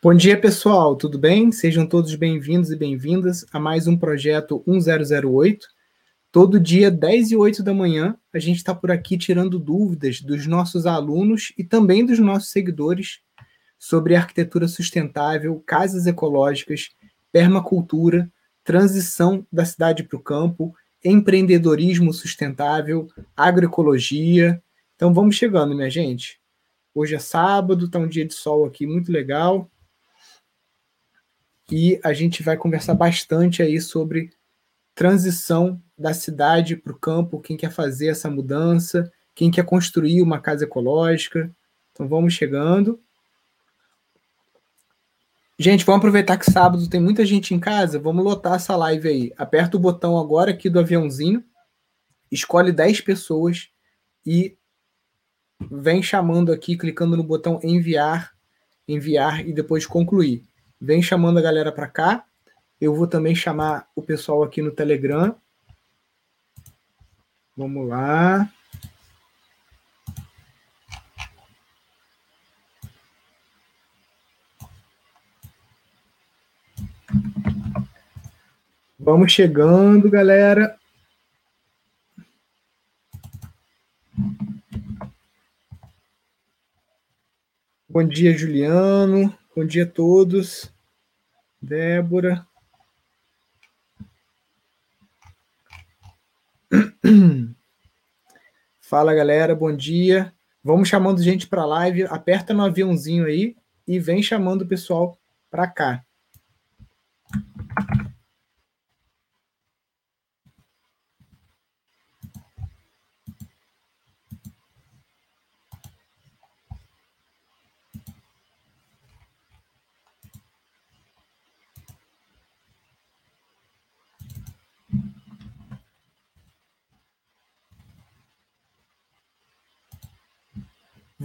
Bom dia, pessoal, tudo bem? Sejam todos bem-vindos e bem-vindas a mais um projeto 1008. Todo dia, 10 e 8 da manhã, a gente está por aqui tirando dúvidas dos nossos alunos e também dos nossos seguidores sobre arquitetura sustentável, casas ecológicas, permacultura, transição da cidade para o campo, empreendedorismo sustentável, agroecologia. Então vamos chegando, minha gente. Hoje é sábado, está um dia de sol aqui muito legal e a gente vai conversar bastante aí sobre transição da cidade para o campo, quem quer fazer essa mudança, quem quer construir uma casa ecológica. Então vamos chegando. Gente, vamos aproveitar que sábado tem muita gente em casa, vamos lotar essa live aí. Aperta o botão agora aqui do aviãozinho, escolhe 10 pessoas e vem chamando aqui, clicando no botão enviar, enviar e depois concluir. Vem chamando a galera para cá. Eu vou também chamar o pessoal aqui no Telegram. Vamos lá. Vamos chegando, galera. Bom dia, Juliano. Bom dia a todos. Débora. Fala, galera. Bom dia. Vamos chamando gente para live. Aperta no aviãozinho aí e vem chamando o pessoal para cá.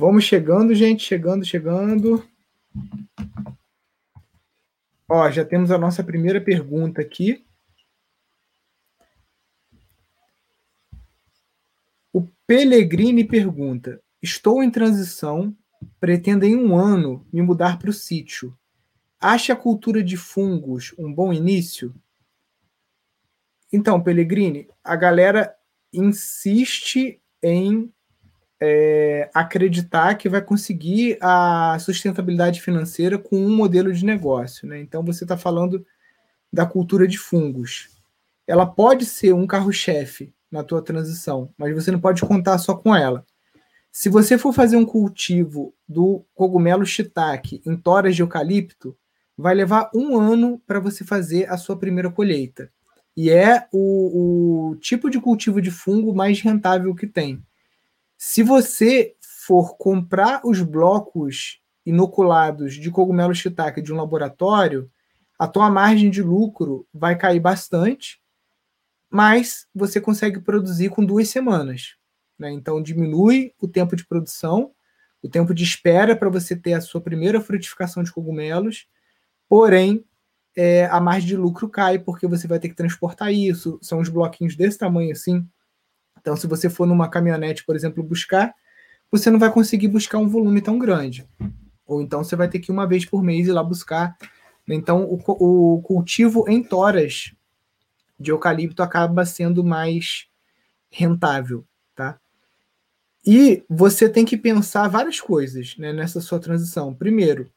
Vamos chegando, gente, chegando, chegando. Ó, já temos a nossa primeira pergunta aqui. O Pellegrini pergunta: Estou em transição, pretendo em um ano me mudar para o sítio. Acha a cultura de fungos um bom início? Então, Pellegrini, a galera insiste em é, acreditar que vai conseguir a sustentabilidade financeira com um modelo de negócio. Né? Então, você está falando da cultura de fungos. Ela pode ser um carro-chefe na tua transição, mas você não pode contar só com ela. Se você for fazer um cultivo do cogumelo shiitake em toras de eucalipto, vai levar um ano para você fazer a sua primeira colheita. E é o, o tipo de cultivo de fungo mais rentável que tem. Se você for comprar os blocos inoculados de cogumelo shiitake de um laboratório, a tua margem de lucro vai cair bastante, mas você consegue produzir com duas semanas. Né? Então diminui o tempo de produção, o tempo de espera para você ter a sua primeira frutificação de cogumelos, porém é, a margem de lucro cai porque você vai ter que transportar isso. São os bloquinhos desse tamanho assim, então, se você for numa caminhonete, por exemplo, buscar, você não vai conseguir buscar um volume tão grande. Ou então você vai ter que uma vez por mês ir lá buscar. Então, o, o cultivo em toras de eucalipto acaba sendo mais rentável, tá? E você tem que pensar várias coisas né, nessa sua transição. Primeiro,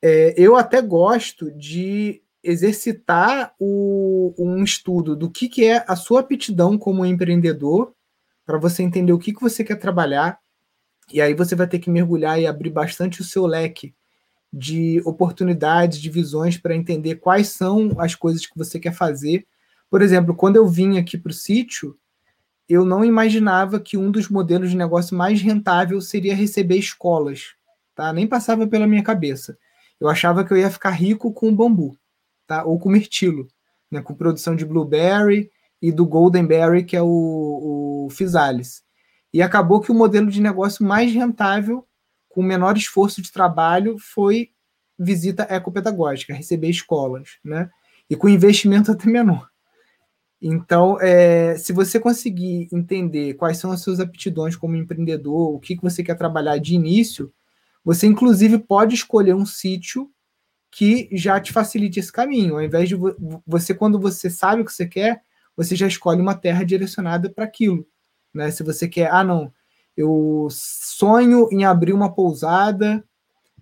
é, eu até gosto de exercitar o, um estudo do que, que é a sua aptidão como empreendedor, para você entender o que, que você quer trabalhar, e aí você vai ter que mergulhar e abrir bastante o seu leque de oportunidades, de visões para entender quais são as coisas que você quer fazer. Por exemplo, quando eu vim aqui para o sítio, eu não imaginava que um dos modelos de negócio mais rentável seria receber escolas, tá? Nem passava pela minha cabeça. Eu achava que eu ia ficar rico com bambu tá? ou com mirtilo, né? com produção de blueberry e do goldenberry, que é o, o. E acabou que o modelo de negócio mais rentável, com menor esforço de trabalho, foi visita ecopedagógica, receber escolas, né? E com investimento até menor. Então, é, se você conseguir entender quais são as suas aptidões como empreendedor, o que, que você quer trabalhar de início, você inclusive pode escolher um sítio que já te facilite esse caminho. Ao invés de você, quando você sabe o que você quer, você já escolhe uma terra direcionada para aquilo. Né? Se você quer, ah, não, eu sonho em abrir uma pousada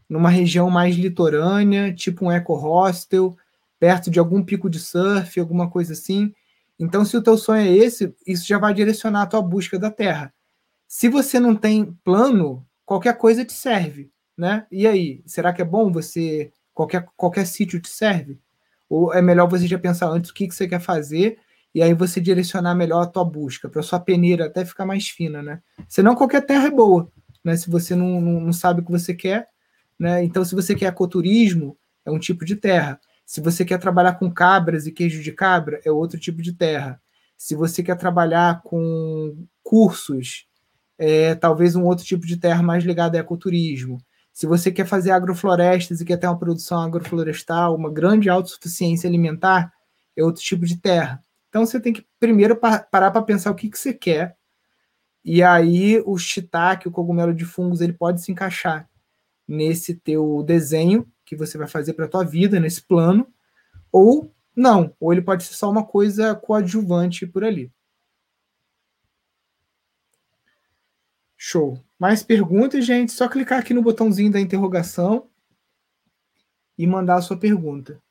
numa região mais litorânea, tipo um eco hostel, perto de algum pico de surf, alguma coisa assim. Então, se o teu sonho é esse, isso já vai direcionar a tua busca da terra. Se você não tem plano, qualquer coisa te serve, né? E aí, será que é bom você qualquer qualquer sítio te serve? Ou é melhor você já pensar antes o que, que você quer fazer e aí você direcionar melhor a tua busca, para sua peneira até ficar mais fina, né? Senão qualquer terra é boa, né? Se você não, não, não sabe o que você quer, né? Então, se você quer ecoturismo, é um tipo de terra. Se você quer trabalhar com cabras e queijo de cabra, é outro tipo de terra. Se você quer trabalhar com cursos, é talvez um outro tipo de terra mais ligado a ecoturismo. Se você quer fazer agroflorestas e quer ter uma produção agroflorestal, uma grande autossuficiência alimentar, é outro tipo de terra. Então você tem que primeiro parar para pensar o que, que você quer. E aí o shiitake, o cogumelo de fungos, ele pode se encaixar nesse teu desenho que você vai fazer para a tua vida, nesse plano, ou não, ou ele pode ser só uma coisa coadjuvante por ali. Show. Mais perguntas, gente? Só clicar aqui no botãozinho da interrogação e mandar a sua pergunta.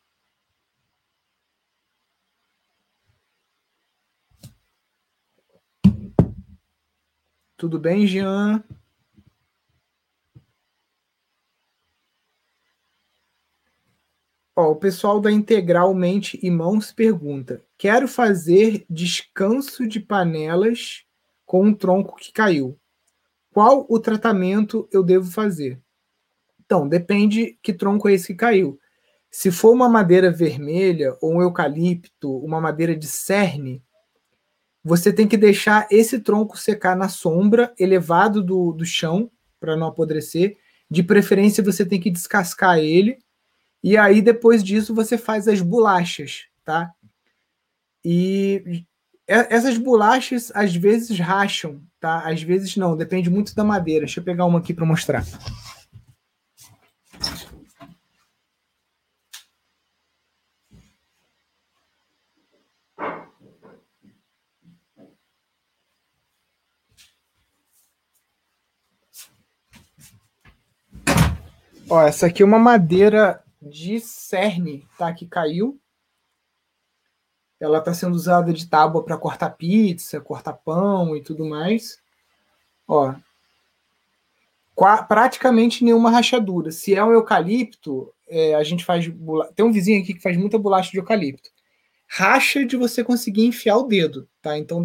Tudo bem, Jean? Ó, o pessoal da Integral Mente e Mãos pergunta: Quero fazer descanso de panelas com um tronco que caiu. Qual o tratamento eu devo fazer? Então, depende que tronco é esse que caiu. Se for uma madeira vermelha ou um eucalipto, uma madeira de cerne, você tem que deixar esse tronco secar na sombra, elevado do, do chão, para não apodrecer. De preferência, você tem que descascar ele. E aí, depois disso, você faz as bolachas, tá? E essas bolachas, às vezes, racham, tá? Às vezes não, depende muito da madeira. Deixa eu pegar uma aqui para mostrar. Ó, essa aqui é uma madeira de cerne, tá? Que caiu. Ela está sendo usada de tábua para cortar pizza, cortar pão e tudo mais. Ó, praticamente nenhuma rachadura. Se é um eucalipto, é, a gente faz. Tem um vizinho aqui que faz muita bolacha de eucalipto. Racha de você conseguir enfiar o dedo, tá? Então,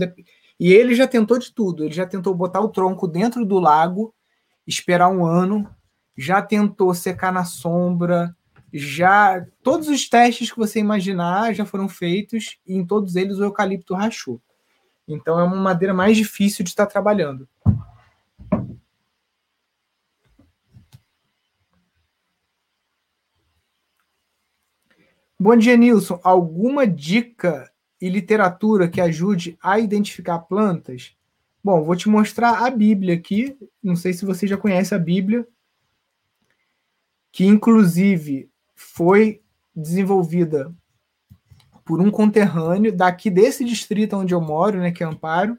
e ele já tentou de tudo. Ele já tentou botar o tronco dentro do lago, esperar um ano, já tentou secar na sombra, já todos os testes que você imaginar já foram feitos e em todos eles o eucalipto rachou. Então é uma madeira mais difícil de estar trabalhando. Bom dia, Nilson. Alguma dica e literatura que ajude a identificar plantas? Bom, vou te mostrar a Bíblia aqui. Não sei se você já conhece a Bíblia que inclusive foi desenvolvida por um conterrâneo daqui desse distrito onde eu moro, né, que é Amparo.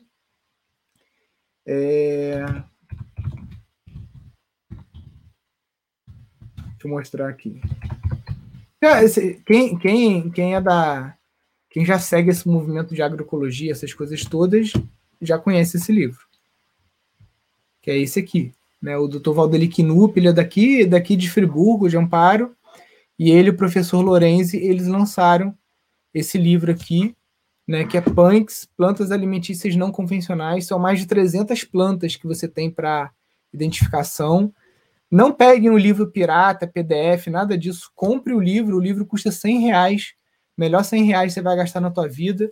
É... Deixa eu mostrar aqui. Quem, quem, quem é da. Quem já segue esse movimento de agroecologia, essas coisas todas, já conhece esse livro. Que é esse aqui. Né? O doutor Valdeli Knupp, ele é daqui, daqui de Friburgo, de Amparo, e ele e o professor Lorenzi, eles lançaram esse livro aqui, né, que é Punks, Plantas Alimentícias Não Convencionais. São mais de 300 plantas que você tem para identificação. Não peguem o livro pirata, PDF, nada disso. Compre o livro, o livro custa 100 reais. Melhor 100 reais você vai gastar na tua vida.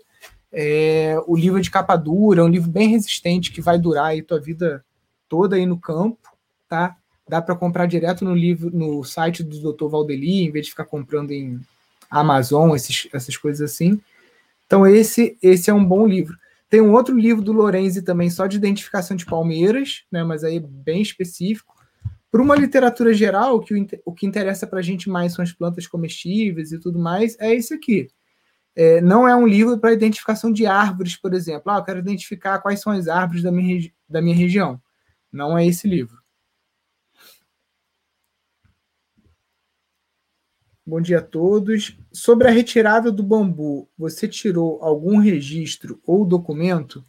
É, o livro é de capa dura, é um livro bem resistente que vai durar aí tua vida toda aí no campo, tá? Dá para comprar direto no livro, no site do Dr. Valdeli, em vez de ficar comprando em Amazon, esses, essas coisas assim. Então esse esse é um bom livro. Tem um outro livro do Lorenzi também só de identificação de palmeiras, né? Mas aí bem específico. Para uma literatura geral, que o, o que interessa para a gente mais são as plantas comestíveis e tudo mais, é esse aqui. É, não é um livro para identificação de árvores, por exemplo. Ah, eu quero identificar quais são as árvores da minha, da minha região. Não é esse livro. Bom dia a todos. Sobre a retirada do bambu, você tirou algum registro ou documento?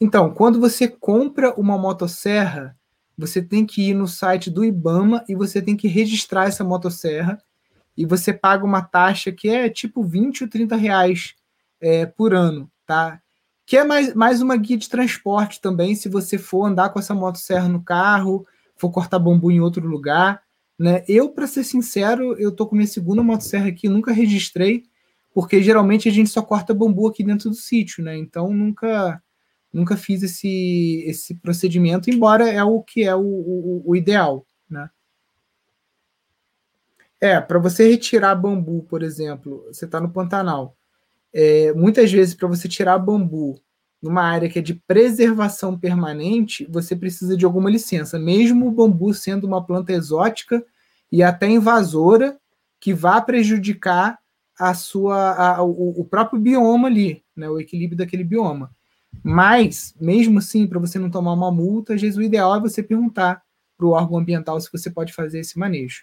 Então, quando você compra uma motosserra, você tem que ir no site do IBAMA e você tem que registrar essa motosserra e você paga uma taxa que é tipo 20 ou 30 reais é, por ano, tá? Que é mais, mais uma guia de transporte também, se você for andar com essa motosserra no carro, for cortar bambu em outro lugar, né? Eu, para ser sincero, eu tô com minha segunda motosserra aqui, nunca registrei, porque geralmente a gente só corta bambu aqui dentro do sítio, né? Então nunca nunca fiz esse, esse procedimento, embora é o que é o, o, o ideal, né? É, para você retirar bambu, por exemplo, você está no Pantanal. É, muitas vezes, para você tirar bambu numa área que é de preservação permanente, você precisa de alguma licença, mesmo o bambu sendo uma planta exótica e até invasora, que vá prejudicar a sua, a, o, o próprio bioma ali, né, o equilíbrio daquele bioma. Mas, mesmo assim, para você não tomar uma multa, às vezes o ideal é você perguntar para o órgão ambiental se você pode fazer esse manejo.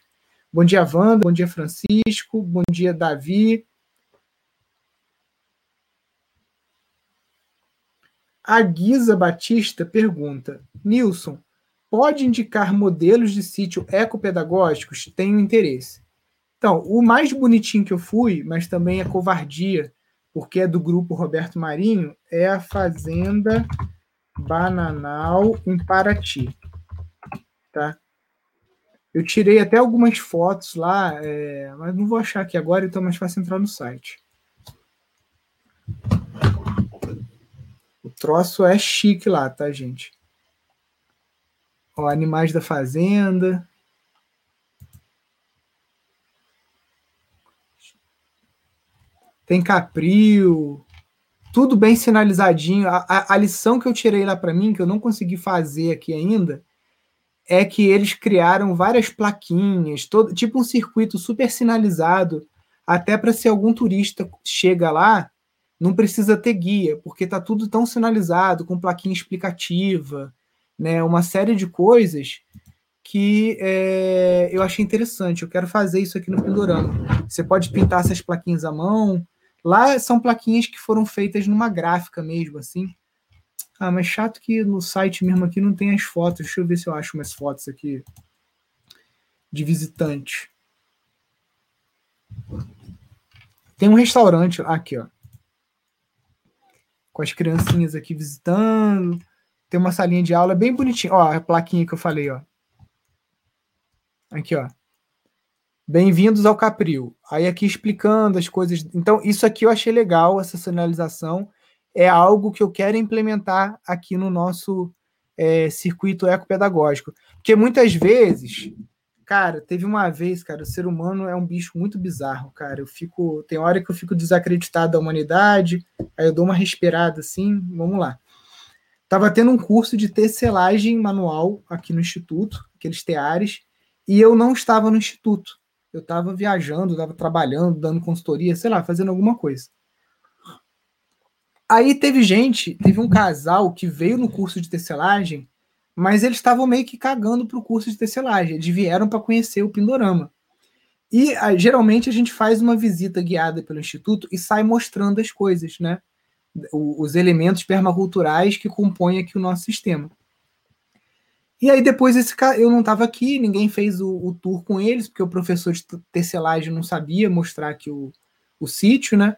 Bom dia, Wanda. Bom dia, Francisco. Bom dia, Davi. A Guisa Batista pergunta: Nilson, pode indicar modelos de sítio ecopedagógicos? Tenho interesse. Então, o mais bonitinho que eu fui, mas também é covardia, porque é do grupo Roberto Marinho, é a Fazenda Bananal em Paraty. Tá? Eu tirei até algumas fotos lá, é, mas não vou achar aqui agora, então é mais fácil entrar no site. O troço é chique lá, tá, gente? Ó, animais da fazenda. tem capril, tudo bem sinalizadinho. A, a, a lição que eu tirei lá para mim, que eu não consegui fazer aqui ainda, é que eles criaram várias plaquinhas, todo, tipo um circuito super sinalizado, até para se algum turista chega lá, não precisa ter guia, porque tá tudo tão sinalizado, com plaquinha explicativa, né, uma série de coisas que é, eu achei interessante. Eu quero fazer isso aqui no Pindorama. Você pode pintar essas plaquinhas à mão, Lá são plaquinhas que foram feitas numa gráfica mesmo, assim. Ah, mas chato que no site mesmo aqui não tem as fotos. Deixa eu ver se eu acho umas fotos aqui de visitante. Tem um restaurante aqui, ó. Com as criancinhas aqui visitando. Tem uma salinha de aula bem bonitinha. Ó, a plaquinha que eu falei, ó. Aqui, ó. Bem-vindos ao Capril. Aí aqui explicando as coisas. Então, isso aqui eu achei legal, essa sinalização. É algo que eu quero implementar aqui no nosso é, circuito ecopedagógico. Porque muitas vezes, cara, teve uma vez, cara, o ser humano é um bicho muito bizarro, cara. Eu fico. Tem hora que eu fico desacreditado da humanidade, aí eu dou uma respirada assim, vamos lá. Tava tendo um curso de tecelagem manual aqui no Instituto, aqueles teares, e eu não estava no Instituto eu estava viajando, estava trabalhando, dando consultoria, sei lá, fazendo alguma coisa. Aí teve gente, teve um casal que veio no curso de tecelagem, mas eles estavam meio que cagando para o curso de tecelagem. Eles vieram para conhecer o Pindorama. E a, geralmente a gente faz uma visita guiada pelo Instituto e sai mostrando as coisas, né? O, os elementos permaculturais que compõem aqui o nosso sistema. E aí depois esse eu não estava aqui, ninguém fez o, o, tour com eles, porque o professor de tecelagem não sabia mostrar aqui o, o sítio, né?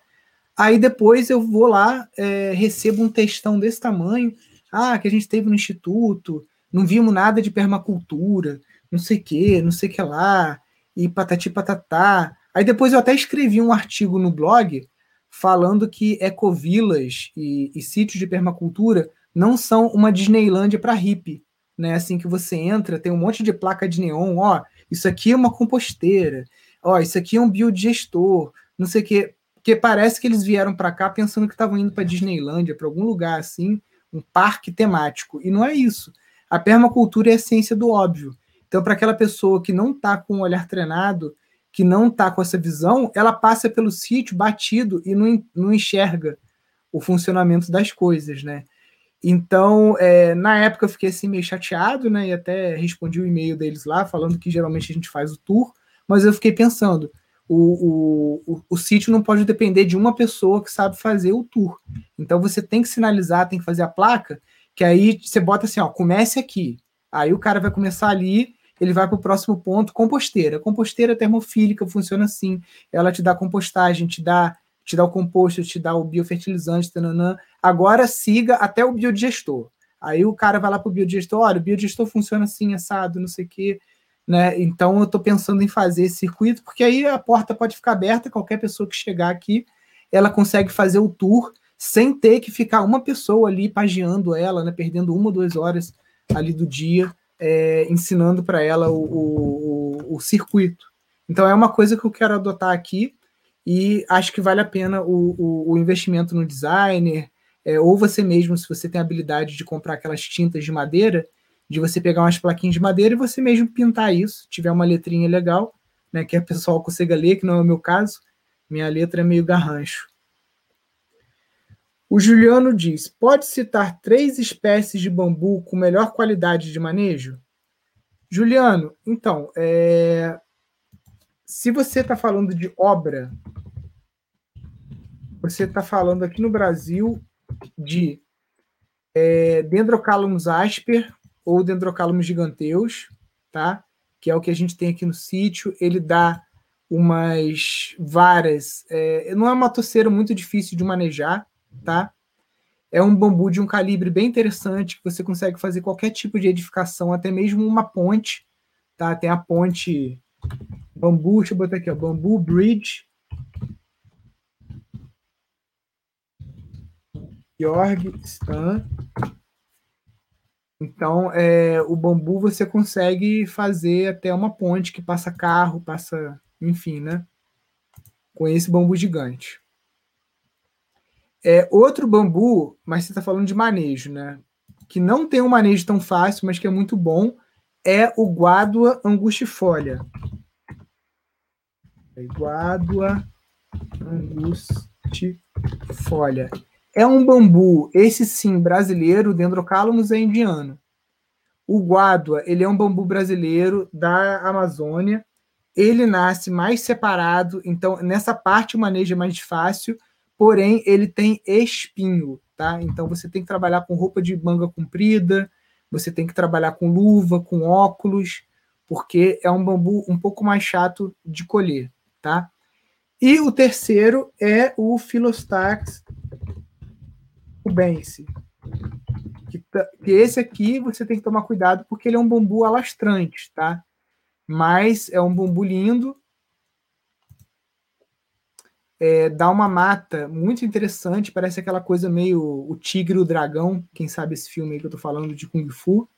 Aí depois eu vou lá, é, recebo um textão desse tamanho, ah, que a gente teve no instituto, não vimos nada de permacultura, não sei que, não sei que lá, e patati patatá. Aí depois eu até escrevi um artigo no blog falando que ecovilas e, e sítios de permacultura não são uma Disneylândia para hippie né? Assim que você entra, tem um monte de placa de neon, ó, isso aqui é uma composteira, ó, isso aqui é um biodigestor, não sei o quê, porque parece que eles vieram para cá pensando que estavam indo para Disneylândia, para algum lugar assim, um parque temático, e não é isso. A permacultura é a ciência do óbvio. Então, para aquela pessoa que não está com o olhar treinado, que não está com essa visão, ela passa pelo sítio batido e não, não enxerga o funcionamento das coisas, né? Então, é, na época eu fiquei assim meio chateado, né? E até respondi o e-mail deles lá, falando que geralmente a gente faz o tour, mas eu fiquei pensando, o, o, o, sítio não pode depender de uma pessoa que sabe fazer o tour. Então você tem que sinalizar, tem que fazer a placa, que aí você bota assim, ó, comece aqui. Aí o cara vai começar ali, ele vai para o próximo ponto, composteira. Composteira termofílica funciona assim. Ela te dá compostagem, te dá, te dá o composto, te dá o biofertilizante, tananã. Agora siga até o biodigestor. Aí o cara vai lá para o biodigestor, olha, o biodigestor funciona assim, assado, não sei o quê. Né? Então eu estou pensando em fazer esse circuito, porque aí a porta pode ficar aberta, qualquer pessoa que chegar aqui, ela consegue fazer o tour sem ter que ficar uma pessoa ali pagiando ela, né? perdendo uma ou duas horas ali do dia, é, ensinando para ela o, o, o, circuito. Então é uma coisa que eu quero adotar aqui e acho que vale a pena o, o investimento no designer, é, ou você mesmo, se você tem habilidade de comprar aquelas tintas de madeira, de você pegar umas plaquinhas de madeira e você mesmo pintar isso, tiver uma letrinha legal, né, que a pessoal consiga ler, que não é o meu caso, minha letra é meio garrancho. O Juliano diz: pode citar três espécies de bambu com melhor qualidade de manejo? Juliano, então, é... se você está falando de obra, você está falando aqui no Brasil de é, Dendrocalamus asper, ou Dendrocalamus giganteus, tá? Que é o que a gente tem aqui no sítio. Ele dá umas varas. É, não é uma toceira muito difícil de manejar, tá? É um bambu de um calibre bem interessante que você consegue fazer qualquer tipo de edificação, até mesmo uma ponte, tá? Tem a ponte bambu, deixa eu botar aqui, ó, bambu bridge. Jorg Stan, então, é, o bambu você consegue fazer até uma ponte que passa carro, passa, enfim, né? Com esse bambu gigante. É, outro bambu, mas você está falando de manejo, né? Que não tem um manejo tão fácil, mas que é muito bom, é o Guádua angustifolia. É Guádua angustifolia. É um bambu, esse sim, brasileiro, Dendrocalamus é indiano. O guádua, ele é um bambu brasileiro da Amazônia. Ele nasce mais separado, então nessa parte o manejo é mais fácil, porém ele tem espinho, tá? Então você tem que trabalhar com roupa de manga comprida, você tem que trabalhar com luva, com óculos, porque é um bambu um pouco mais chato de colher, tá? E o terceiro é o Philostax cubense. Que, que esse aqui você tem que tomar cuidado porque ele é um bambu alastrante, tá? Mas é um bambu lindo. É, dá uma mata muito interessante, parece aquela coisa meio o tigre e o dragão, quem sabe esse filme aí que eu tô falando de Kung Fu.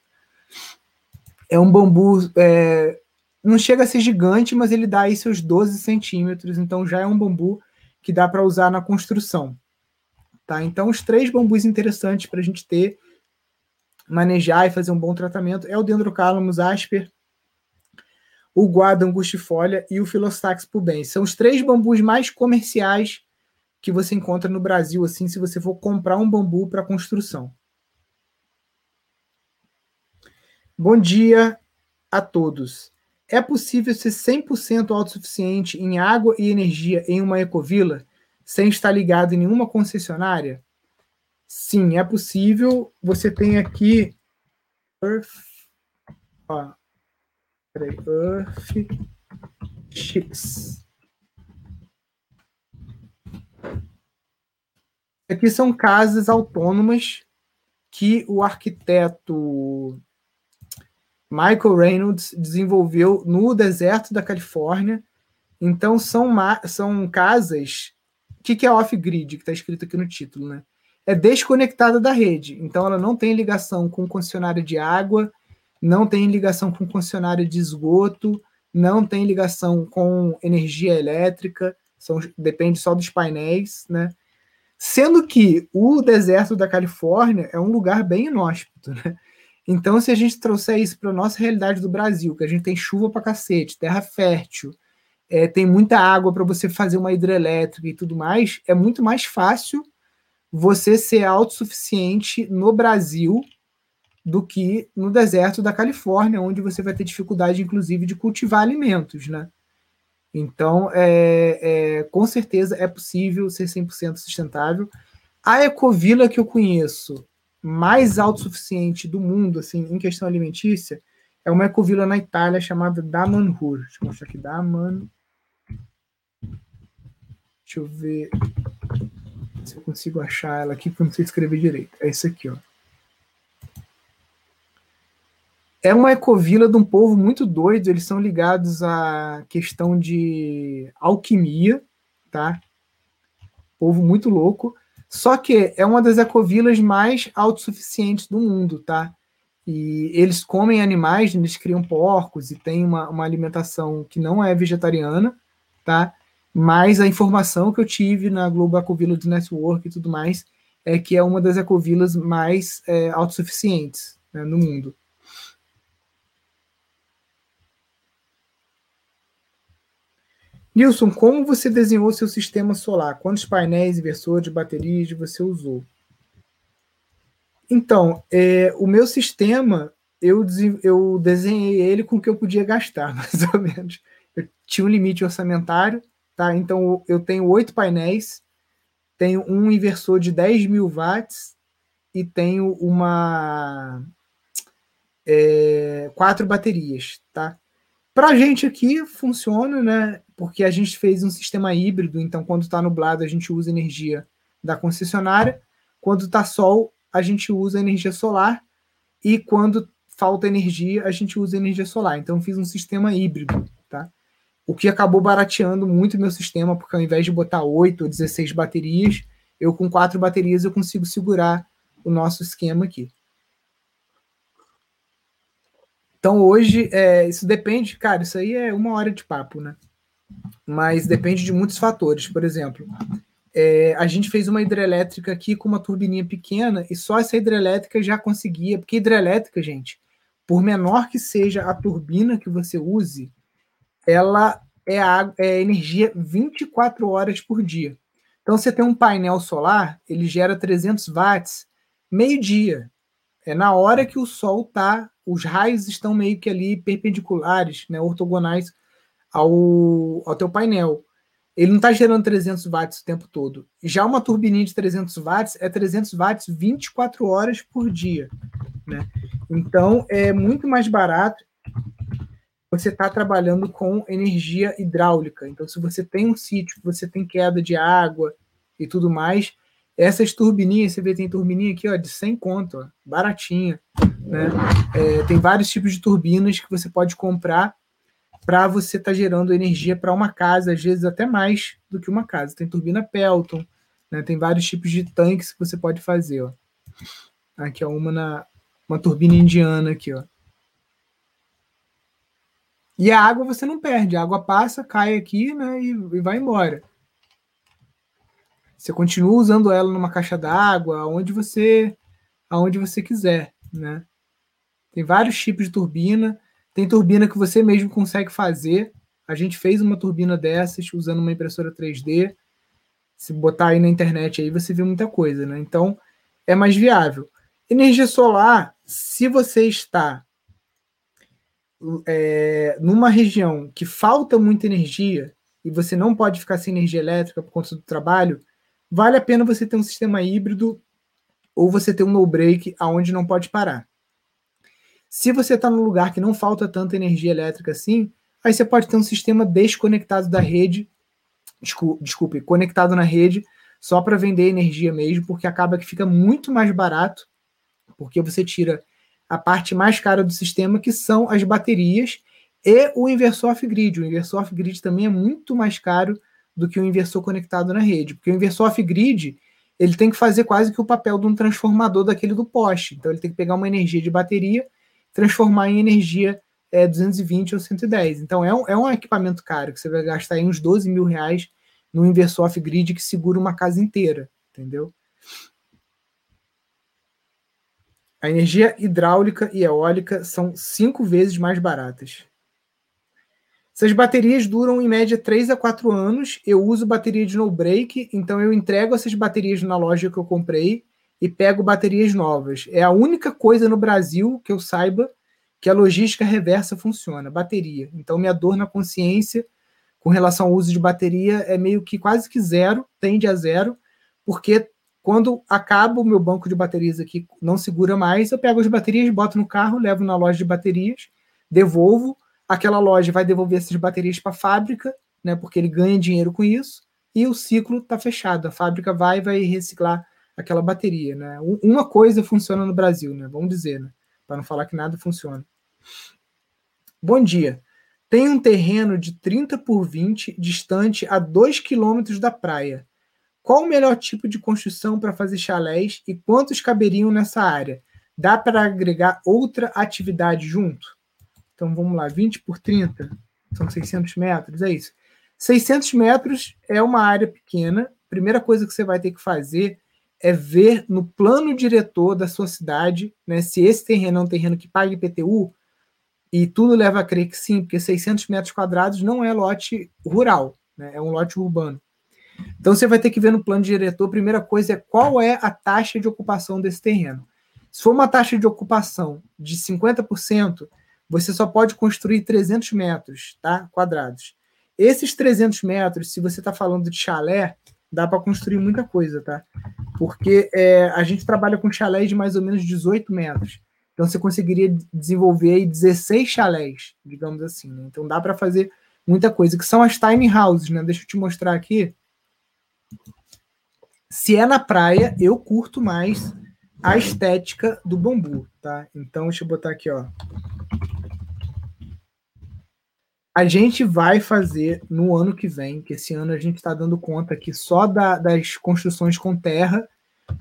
É um bambu, é, não chega a ser gigante, mas ele dá aí seus 12 centímetros, então já é um bambu que dá para usar na construção. Tá? Então, os três bambus interessantes para a gente ter, manejar e fazer um bom tratamento é o Dendrocalamus asper, o Guada angustifolia e o Philostax pubens. São os três bambus mais comerciais que você encontra no Brasil, assim, se você for comprar um bambu para construção. Bom dia a todos. É possível ser 100% autossuficiente em água e energia em uma ecovila? Sem estar ligado em nenhuma concessionária? Sim, é possível. Você tem aqui Earth, ó, peraí, Earth Chips. Aqui são casas autônomas que o arquiteto Michael Reynolds desenvolveu no deserto da Califórnia. Então, são, são casas o que, que é off-grid, que está escrito aqui no título, né? É desconectada da rede. Então, ela não tem ligação com concessionária de água, não tem ligação com concessionária de esgoto, não tem ligação com energia elétrica, são, depende só dos painéis, né? Sendo que o deserto da Califórnia é um lugar bem inóspito, né? Então, se a gente trouxer isso para a nossa realidade do Brasil, que a gente tem chuva para cacete, terra fértil, é, tem muita água para você fazer uma hidrelétrica e tudo mais, é muito mais fácil você ser autossuficiente no Brasil do que no deserto da Califórnia, onde você vai ter dificuldade, inclusive, de cultivar alimentos, né? Então, é, é, com certeza é possível ser 100% sustentável. A ecovila que eu conheço mais autossuficiente do mundo, assim, em questão alimentícia, é uma ecovila na Itália chamada Damanhur. Deixa eu mostrar aqui, Daman. Deixa eu ver se eu consigo achar ela aqui, porque eu não sei escrever direito. É isso aqui, ó. é uma ecovila de um povo muito doido, eles são ligados à questão de alquimia, tá? Povo muito louco. Só que é uma das ecovilas mais autossuficientes do mundo, tá? E eles comem animais, eles criam porcos e tem uma, uma alimentação que não é vegetariana, tá? Mas a informação que eu tive na Global Ecovilas Network e tudo mais é que é uma das ecovilas mais é, autossuficientes né, no mundo. Nilson, como você desenhou seu sistema solar? Quantos painéis, inversores, baterias você usou? Então, é, o meu sistema, eu, eu desenhei ele com o que eu podia gastar, mais ou menos. Eu tinha um limite orçamentário, tá? Então, eu tenho oito painéis, tenho um inversor de 10 mil watts e tenho uma... É, quatro baterias, tá? Para a gente aqui funciona, né? Porque a gente fez um sistema híbrido, então quando está nublado a gente usa energia da concessionária, quando está sol a gente usa energia solar e quando falta energia a gente usa energia solar. Então fiz um sistema híbrido? O que acabou barateando muito meu sistema, porque ao invés de botar 8 ou 16 baterias, eu com quatro baterias eu consigo segurar o nosso esquema aqui. Então hoje, é, isso depende, cara, isso aí é uma hora de papo, né? Mas depende de muitos fatores. Por exemplo, é, a gente fez uma hidrelétrica aqui com uma turbininha pequena e só essa hidrelétrica já conseguia, porque hidrelétrica, gente, por menor que seja a turbina que você use, ela é, a, é energia 24 horas por dia. Então, você tem um painel solar, ele gera 300 watts meio-dia. É na hora que o sol está os raios estão meio que ali perpendiculares, né, ortogonais ao, ao teu painel. Ele não está gerando 300 watts o tempo todo. Já uma turbininha de 300 watts é 300 watts 24 horas por dia. Né? Então, é muito mais barato você está trabalhando com energia hidráulica. Então, se você tem um sítio, você tem queda de água e tudo mais, essas turbininhas, você vê, tem turbininha aqui ó, de 100 conto, ó, baratinha. Né? É, tem vários tipos de turbinas que você pode comprar para você estar tá gerando energia para uma casa, às vezes até mais do que uma casa. Tem turbina Pelton, né? tem vários tipos de tanques que você pode fazer. Ó. Aqui é uma, uma turbina indiana aqui, ó. E a água você não perde, a água passa, cai aqui né, e, e vai embora. Você continua usando ela numa caixa d'água, aonde você, aonde você quiser, né? Tem vários tipos de turbina. Tem turbina que você mesmo consegue fazer. A gente fez uma turbina dessas usando uma impressora 3D. Se botar aí na internet aí, você vê muita coisa, né? Então, é mais viável. Energia solar, se você está é, numa região que falta muita energia e você não pode ficar sem energia elétrica por conta do trabalho, vale a pena você ter um sistema híbrido ou você ter um no-break aonde não pode parar. Se você está num lugar que não falta tanta energia elétrica assim, aí você pode ter um sistema desconectado da rede, desculpe, conectado na rede, só para vender energia mesmo, porque acaba que fica muito mais barato, porque você tira a parte mais cara do sistema, que são as baterias e o inversor off-grid. O inversor off-grid também é muito mais caro do que o inversor conectado na rede, porque o inversor off-grid ele tem que fazer quase que o papel de um transformador daquele do poste. Então ele tem que pegar uma energia de bateria transformar em energia é, 220 ou 110. Então é um, é um equipamento caro, que você vai gastar aí uns 12 mil reais no inversor off-grid que segura uma casa inteira, entendeu? A energia hidráulica e eólica são cinco vezes mais baratas. Essas baterias duram em média 3 a 4 anos. Eu uso bateria de no break, então eu entrego essas baterias na loja que eu comprei e pego baterias novas. É a única coisa no Brasil que eu saiba que a logística reversa funciona, bateria. Então minha dor na consciência com relação ao uso de bateria é meio que quase que zero, tende a zero, porque quando acaba o meu banco de baterias aqui, não segura mais, eu pego as baterias, boto no carro, levo na loja de baterias, devolvo, aquela loja vai devolver essas baterias para a fábrica, né, porque ele ganha dinheiro com isso, e o ciclo está fechado. A fábrica vai e vai reciclar aquela bateria. Né? Uma coisa funciona no Brasil, né? vamos dizer, né? para não falar que nada funciona. Bom dia. Tem um terreno de 30 por 20 distante a 2 quilômetros da praia. Qual o melhor tipo de construção para fazer chalés e quantos caberiam nessa área? Dá para agregar outra atividade junto? Então vamos lá, 20 por 30 são 600 metros, é isso. 600 metros é uma área pequena. Primeira coisa que você vai ter que fazer é ver no plano diretor da sua cidade, né, se esse terreno é um terreno que paga IPTU, e tudo leva a crer que sim, porque 600 metros quadrados não é lote rural, né, é um lote urbano. Então você vai ter que ver no plano diretor, primeira coisa é qual é a taxa de ocupação desse terreno. Se for uma taxa de ocupação de 50%, você só pode construir 300 metros tá, quadrados. Esses 300 metros, se você está falando de chalé, dá para construir muita coisa, tá? Porque é, a gente trabalha com chalés de mais ou menos 18 metros. Então você conseguiria desenvolver aí 16 chalés, digamos assim. Né? Então dá para fazer muita coisa, que são as tiny houses, né? Deixa eu te mostrar aqui. Se é na praia, eu curto mais a estética do bambu, tá? Então, deixa eu botar aqui, ó. A gente vai fazer no ano que vem, que esse ano a gente está dando conta aqui só da, das construções com terra,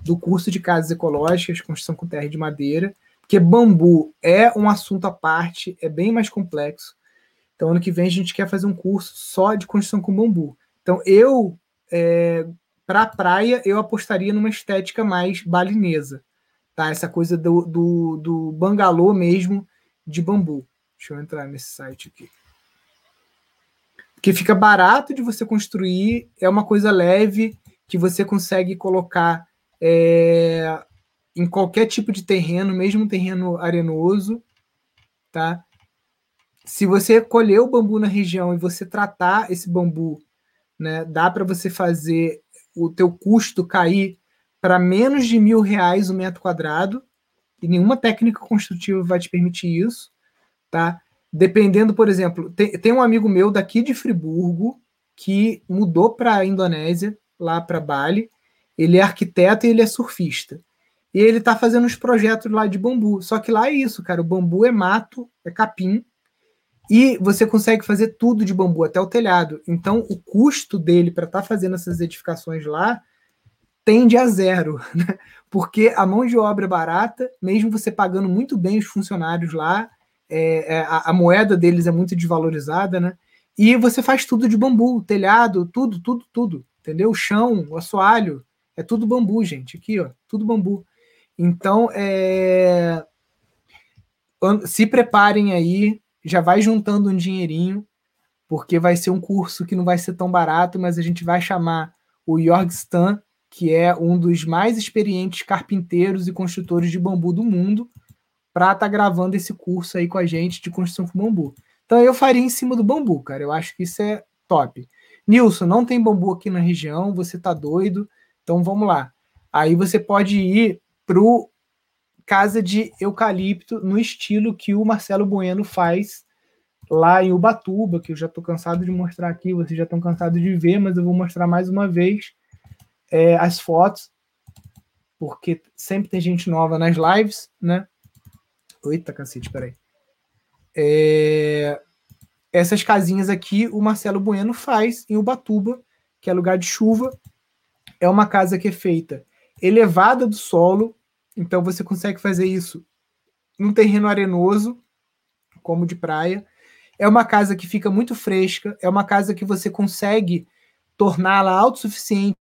do curso de casas ecológicas, construção com terra e de madeira, porque bambu é um assunto à parte, é bem mais complexo. Então, ano que vem a gente quer fazer um curso só de construção com bambu. Então, eu é, para a praia, eu apostaria numa estética mais balinesa, tá? Essa coisa do, do, do bangalô mesmo de bambu. Deixa eu entrar nesse site aqui. Que fica barato de você construir, é uma coisa leve que você consegue colocar é, em qualquer tipo de terreno, mesmo terreno arenoso, tá? Se você colher o bambu na região e você tratar esse bambu, né, dá para você fazer o teu custo cair para menos de mil reais o metro quadrado, e nenhuma técnica construtiva vai te permitir isso, tá? Dependendo, por exemplo, tem, tem um amigo meu daqui de Friburgo que mudou para a Indonésia, lá para Bali. Ele é arquiteto e ele é surfista. E ele está fazendo uns projetos lá de bambu. Só que lá é isso, cara. O bambu é mato, é capim. E você consegue fazer tudo de bambu, até o telhado. Então, o custo dele para estar tá fazendo essas edificações lá tende a zero, né? porque a mão de obra é barata, mesmo você pagando muito bem os funcionários lá, é, é, a, a, moeda deles é muito desvalorizada, né? E você faz tudo de bambu, telhado, tudo, tudo, tudo, entendeu? O chão, o assoalho, é tudo bambu, gente. Aqui, ó, tudo bambu. Então, é... se preparem aí já vai juntando um dinheirinho, porque vai ser um curso que não vai ser tão barato, mas a gente vai chamar o Jorg Stan, que é um dos mais experientes carpinteiros e construtores de bambu do mundo, para estar tá gravando esse curso aí com a gente de construção com bambu. Então eu faria em cima do bambu, cara. Eu acho que isso é top. Nilson, não tem bambu aqui na região, você tá doido. Então vamos lá. Aí você pode ir pro casa de eucalipto no estilo que o Marcelo Bueno faz lá em Ubatuba, que eu já estou cansado de mostrar aqui, vocês já estão cansados de ver, mas eu vou mostrar mais uma vez é, as fotos, porque sempre tem gente nova nas lives, né? Eita, cacete, peraí. É, essas casinhas aqui o Marcelo Bueno faz em Ubatuba, que é lugar de chuva. É uma casa que é feita elevada do solo, então você consegue fazer isso num terreno arenoso, como de praia. É uma casa que fica muito fresca, é uma casa que você consegue torná-la autossuficiente,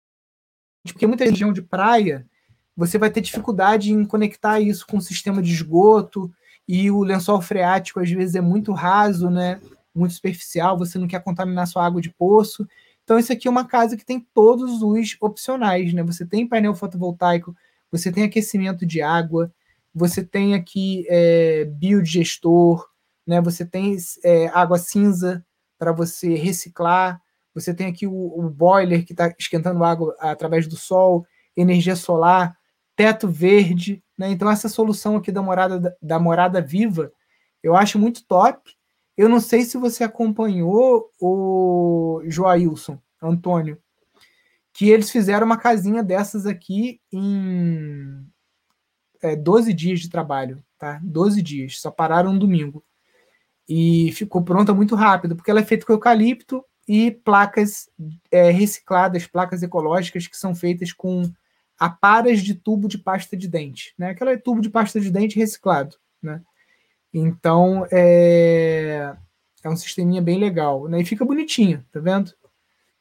porque muita região de praia você vai ter dificuldade em conectar isso com o sistema de esgoto e o lençol freático às vezes é muito raso, né? Muito superficial, você não quer contaminar sua água de poço. Então, isso aqui é uma casa que tem todos os opcionais, né? Você tem painel fotovoltaico, você tem aquecimento de água, você tem aqui é, biodigestor, né? Você tem é, água cinza para você reciclar, você tem aqui o, o boiler que está esquentando água através do sol, energia solar, teto verde, né? Então essa solução aqui da morada da morada viva, eu acho muito top. Eu não sei se você acompanhou o Joailson Antônio, que eles fizeram uma casinha dessas aqui em é, 12 dias de trabalho, tá? 12 dias, só pararam um domingo. E ficou pronta muito rápido, porque ela é feita com eucalipto e placas é, recicladas, placas ecológicas que são feitas com aparas de tubo de pasta de dente, né? Aquela tubo de pasta de dente reciclado, né? Então é, é um sisteminha bem legal, né? E fica bonitinho, tá vendo?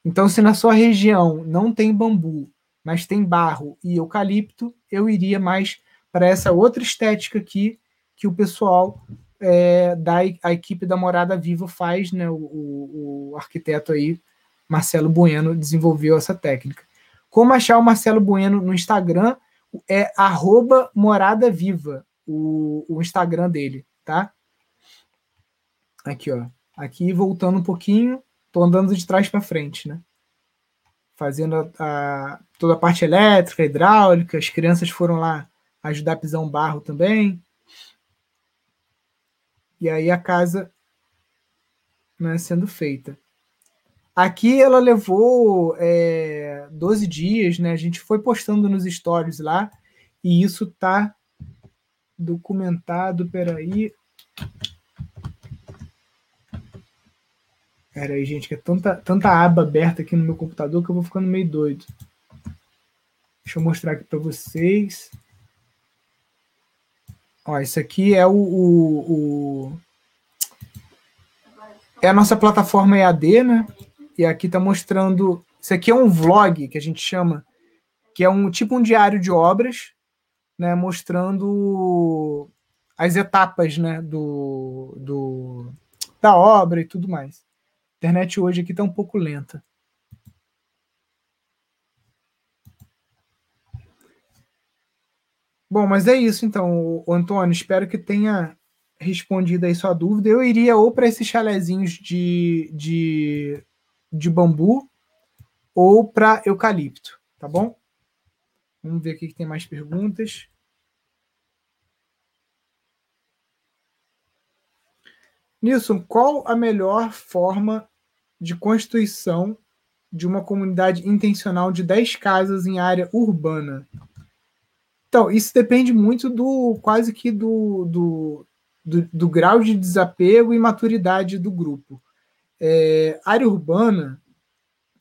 Então, se na sua região não tem bambu, mas tem barro e eucalipto, eu iria mais para essa outra estética aqui que o pessoal é, da a equipe da Morada Viva faz, né? O, o, o, arquiteto aí, Marcelo Bueno, desenvolveu essa técnica. Como achar o Marcelo Bueno no Instagram? É arroba Morada Viva, o, o Instagram dele, tá? Aqui, ó. Aqui, voltando um pouquinho, tô andando de trás para frente, né? Fazendo a, a, toda a parte elétrica, hidráulica, as crianças foram lá ajudar a pisar um barro também. E aí a casa né, sendo feita. Aqui ela levou é, 12 dias, né? A gente foi postando nos stories lá, e isso tá documentado. Peraí. Peraí, gente, que é tanta, tanta aba aberta aqui no meu computador que eu vou ficando meio doido. Deixa eu mostrar aqui para vocês. Ó, isso aqui é o, o, o, é a nossa plataforma EAD, né? E aqui está mostrando. Isso aqui é um vlog que a gente chama, que é um tipo um diário de obras, né? Mostrando as etapas, né? Do, do da obra e tudo mais. Internet hoje aqui está um pouco lenta. Bom, mas é isso então, Antônio. Espero que tenha respondido aí sua dúvida. Eu iria ou para esses chalezinhos de, de, de bambu ou para eucalipto, tá bom? Vamos ver aqui que tem mais perguntas. Nilson, qual a melhor forma de constituição de uma comunidade intencional de 10 casas em área urbana? Então, isso depende muito do quase que do, do, do, do grau de desapego e maturidade do grupo. É, área urbana,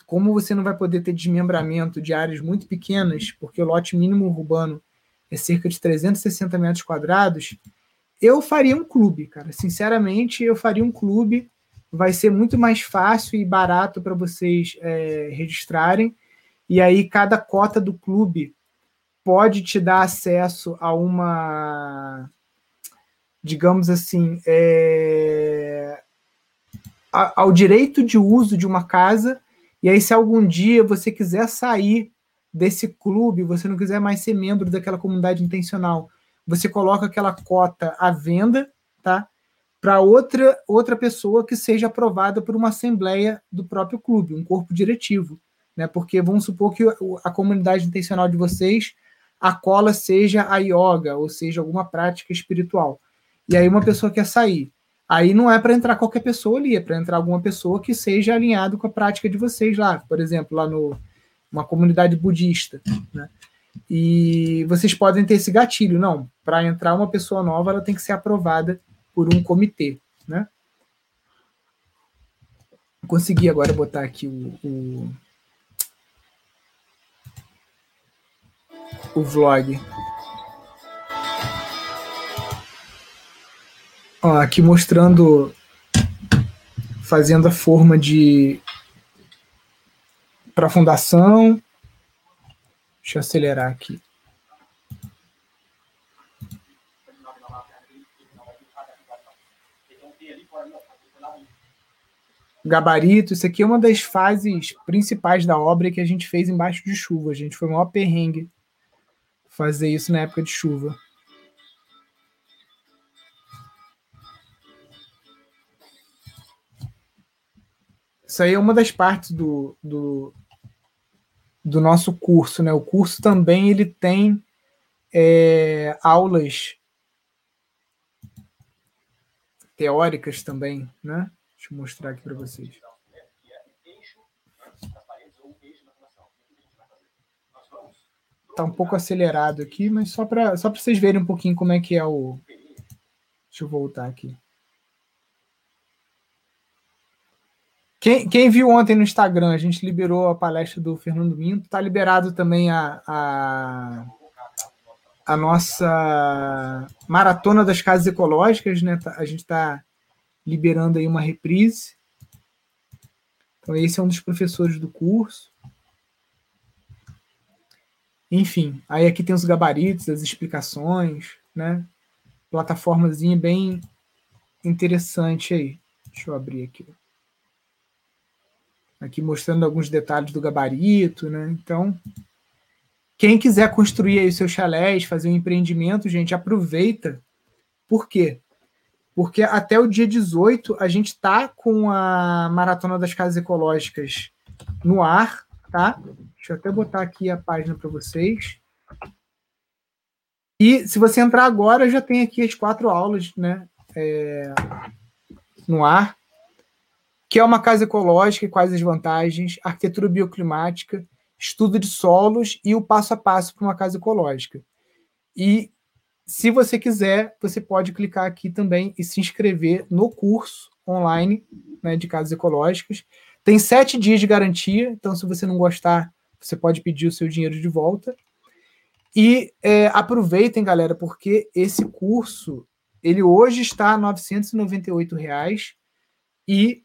como você não vai poder ter desmembramento de áreas muito pequenas, porque o lote mínimo urbano é cerca de 360 metros quadrados, eu faria um clube, cara. Sinceramente, eu faria um clube. Vai ser muito mais fácil e barato para vocês é, registrarem. E aí, cada cota do clube pode te dar acesso a uma, digamos assim, é, ao direito de uso de uma casa. E aí, se algum dia você quiser sair desse clube, você não quiser mais ser membro daquela comunidade intencional, você coloca aquela cota à venda, tá? Para outra outra pessoa que seja aprovada por uma assembleia do próprio clube, um corpo diretivo, né? Porque vamos supor que a comunidade intencional de vocês a cola seja a yoga, ou seja, alguma prática espiritual. E aí uma pessoa quer sair. Aí não é para entrar qualquer pessoa ali, é para entrar alguma pessoa que seja alinhado com a prática de vocês lá. Por exemplo, lá no uma comunidade budista, né? E vocês podem ter esse gatilho, não. Para entrar uma pessoa nova, ela tem que ser aprovada por um comitê, né? Consegui agora botar aqui o, o o vlog. Ó, aqui mostrando fazendo a forma de para fundação. Deixa eu acelerar aqui. Gabarito, isso aqui é uma das fases principais da obra que a gente fez embaixo de chuva. A gente foi o maior perrengue fazer isso na época de chuva. Isso aí é uma das partes do, do, do nosso curso, né? O curso também ele tem é, aulas teóricas também, né? Deixa eu mostrar aqui para vocês. Tá um pouco acelerado aqui, mas só para só vocês verem um pouquinho como é que é o. Deixa eu voltar aqui. Quem, quem, viu ontem no Instagram, a gente liberou a palestra do Fernando Minto, está liberado também a, a, a, nossa maratona das casas ecológicas, né? Tá, a gente está liberando aí uma reprise. Então, esse é um dos professores do curso. Enfim, aí aqui tem os gabaritos, as explicações, né? Plataformazinha bem interessante aí. Deixa eu abrir aqui aqui mostrando alguns detalhes do gabarito, né? Então, quem quiser construir aí os seus chalés, fazer um empreendimento, gente, aproveita. Por quê? Porque até o dia 18 a gente tá com a Maratona das Casas Ecológicas no ar, tá? Deixa eu até botar aqui a página para vocês. E se você entrar agora, já tem aqui as quatro aulas, né? É, no ar que é uma casa ecológica e quais as vantagens, arquitetura bioclimática, estudo de solos e o passo a passo para uma casa ecológica. E se você quiser, você pode clicar aqui também e se inscrever no curso online né, de casas ecológicas. Tem sete dias de garantia, então se você não gostar, você pode pedir o seu dinheiro de volta. E é, aproveitem, galera, porque esse curso ele hoje está a 998 reais, e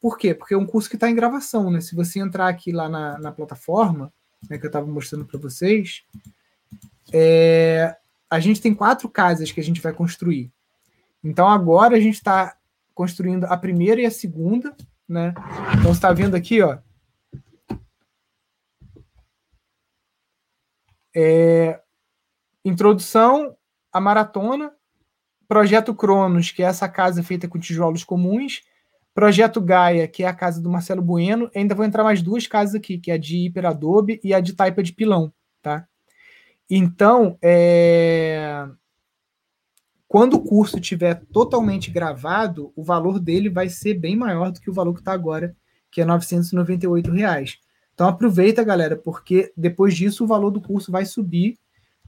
por quê? Porque é um curso que está em gravação, né? Se você entrar aqui lá na, na plataforma, né, que eu estava mostrando para vocês, é, a gente tem quatro casas que a gente vai construir. Então agora a gente está construindo a primeira e a segunda, né? Então você está vendo aqui, ó. É, introdução à maratona, projeto Cronos, que é essa casa feita com tijolos comuns, Projeto Gaia, que é a casa do Marcelo Bueno. Ainda vou entrar mais duas casas aqui, que é a de Hiper Adobe e a de Taipa de Pilão, tá? Então, é... quando o curso estiver totalmente gravado, o valor dele vai ser bem maior do que o valor que está agora, que é 998 reais. Então aproveita, galera, porque depois disso o valor do curso vai subir.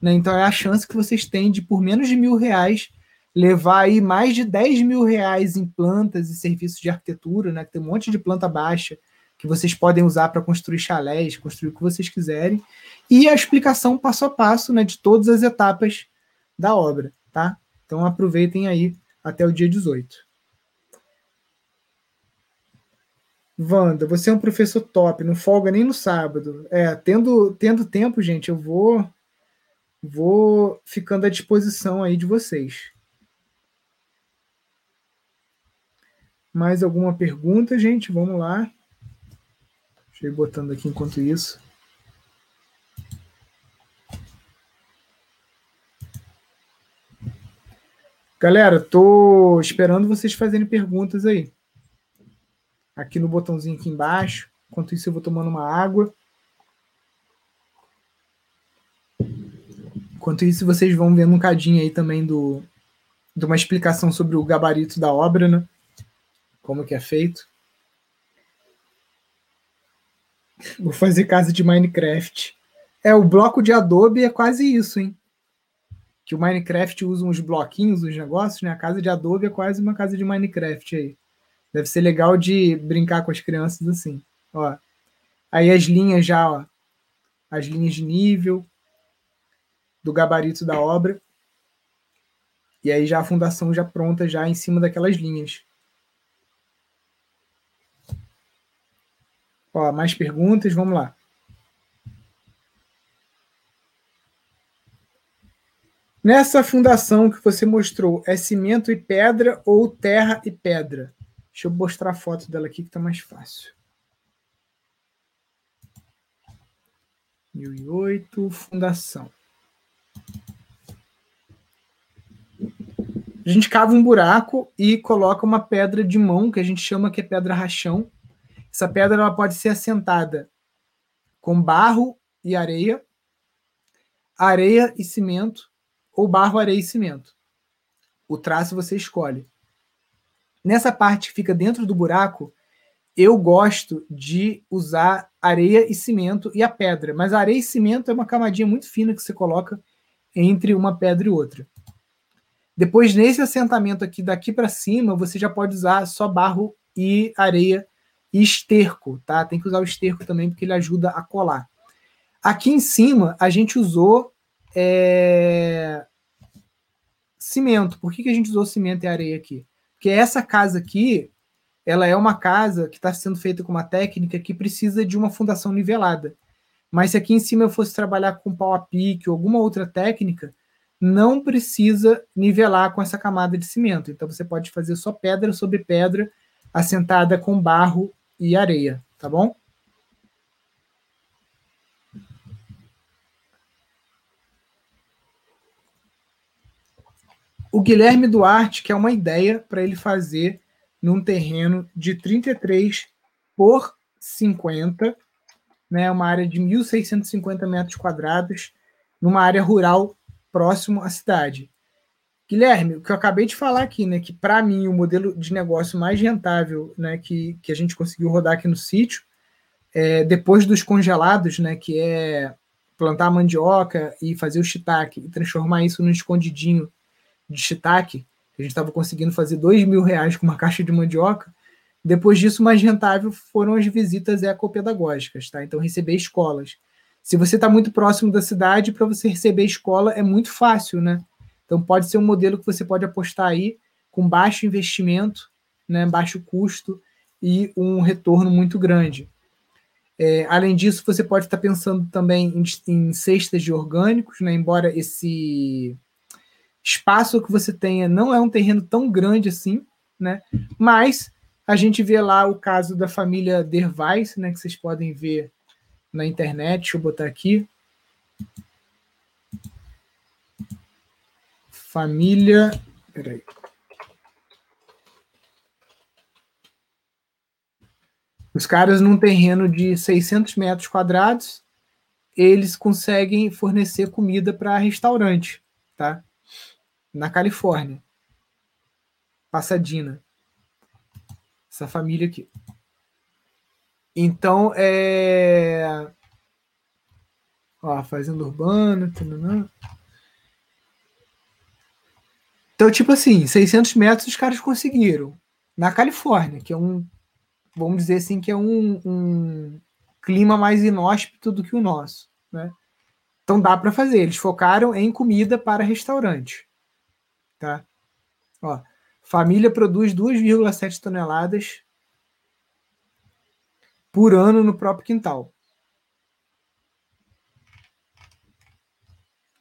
Né? Então é a chance que vocês têm de, por menos de mil reais, levar aí mais de 10 mil reais em plantas e serviços de arquitetura, né? Tem um monte de planta baixa que vocês podem usar para construir chalés, construir o que vocês quiserem, e a explicação passo a passo, né, de todas as etapas da obra, tá? Então aproveitem aí até o dia 18. Wanda, você é um professor top, não folga nem no sábado. É, tendo, tendo tempo, gente, eu vou vou ficando à disposição aí de vocês. Mais alguma pergunta, gente? Vamos lá. Deixa eu ir botando aqui enquanto isso. Galera, tô esperando vocês fazerem perguntas aí. Aqui no botãozinho aqui embaixo. Enquanto isso, eu vou tomando uma água. Enquanto isso, vocês vão vendo um cadinho aí também do, de uma explicação sobre o gabarito da obra, né? como que é feito. Vou fazer casa de Minecraft. É, o bloco de Adobe é quase isso, hein? Que o Minecraft usa uns bloquinhos, uns negócios, né? A casa de Adobe é quase uma casa de Minecraft aí. Deve ser legal de brincar com as crianças assim. Ó. Aí as linhas já, ó. As linhas de nível do gabarito da obra. E aí já a fundação já pronta já em cima daquelas linhas. Ó, mais perguntas, vamos lá. Nessa fundação que você mostrou, é cimento e pedra ou terra e pedra? Deixa eu mostrar a foto dela aqui que está mais fácil. 2008, fundação. A gente cava um buraco e coloca uma pedra de mão, que a gente chama que é pedra rachão. Essa pedra ela pode ser assentada com barro e areia, areia e cimento, ou barro, areia e cimento. O traço você escolhe. Nessa parte que fica dentro do buraco, eu gosto de usar areia e cimento e a pedra. Mas areia e cimento é uma camadinha muito fina que você coloca entre uma pedra e outra. Depois, nesse assentamento aqui, daqui para cima, você já pode usar só barro e areia e esterco, tá? Tem que usar o esterco também, porque ele ajuda a colar. Aqui em cima, a gente usou é... cimento. Por que, que a gente usou cimento e areia aqui? Porque essa casa aqui, ela é uma casa que está sendo feita com uma técnica que precisa de uma fundação nivelada. Mas se aqui em cima eu fosse trabalhar com pau a pique ou alguma outra técnica, não precisa nivelar com essa camada de cimento. Então você pode fazer só pedra sobre pedra, assentada com barro e areia, tá bom? O Guilherme Duarte quer uma ideia para ele fazer num terreno de 33 por 50, né, uma área de 1.650 metros quadrados, numa área rural próximo à cidade. Guilherme, o que eu acabei de falar aqui, né, que para mim o modelo de negócio mais rentável, né, que, que a gente conseguiu rodar aqui no sítio, é, depois dos congelados, né, que é plantar mandioca e fazer o shiitake e transformar isso num escondidinho de shiitake, a gente estava conseguindo fazer dois mil reais com uma caixa de mandioca. Depois disso, mais rentável foram as visitas ecopedagógicas, tá? Então, receber escolas. Se você está muito próximo da cidade, para você receber escola é muito fácil, né? Então, pode ser um modelo que você pode apostar aí com baixo investimento, né, baixo custo e um retorno muito grande. É, além disso, você pode estar tá pensando também em, em cestas de orgânicos, né, embora esse espaço que você tenha não é um terreno tão grande assim, né? Mas a gente vê lá o caso da família Dervais, né? Que vocês podem ver na internet. Deixa eu botar aqui. Família. Peraí. Os caras, num terreno de 600 metros quadrados, eles conseguem fornecer comida para restaurante, tá? Na Califórnia. Pasadena. Essa família aqui. Então, é. Ó, fazenda urbana. Tanana. Então, tipo assim, 600 metros os caras conseguiram. Na Califórnia, que é um. Vamos dizer assim, que é um, um clima mais inóspito do que o nosso. Né? Então dá para fazer. Eles focaram em comida para restaurante. Tá? Ó, família produz 2,7 toneladas por ano no próprio quintal.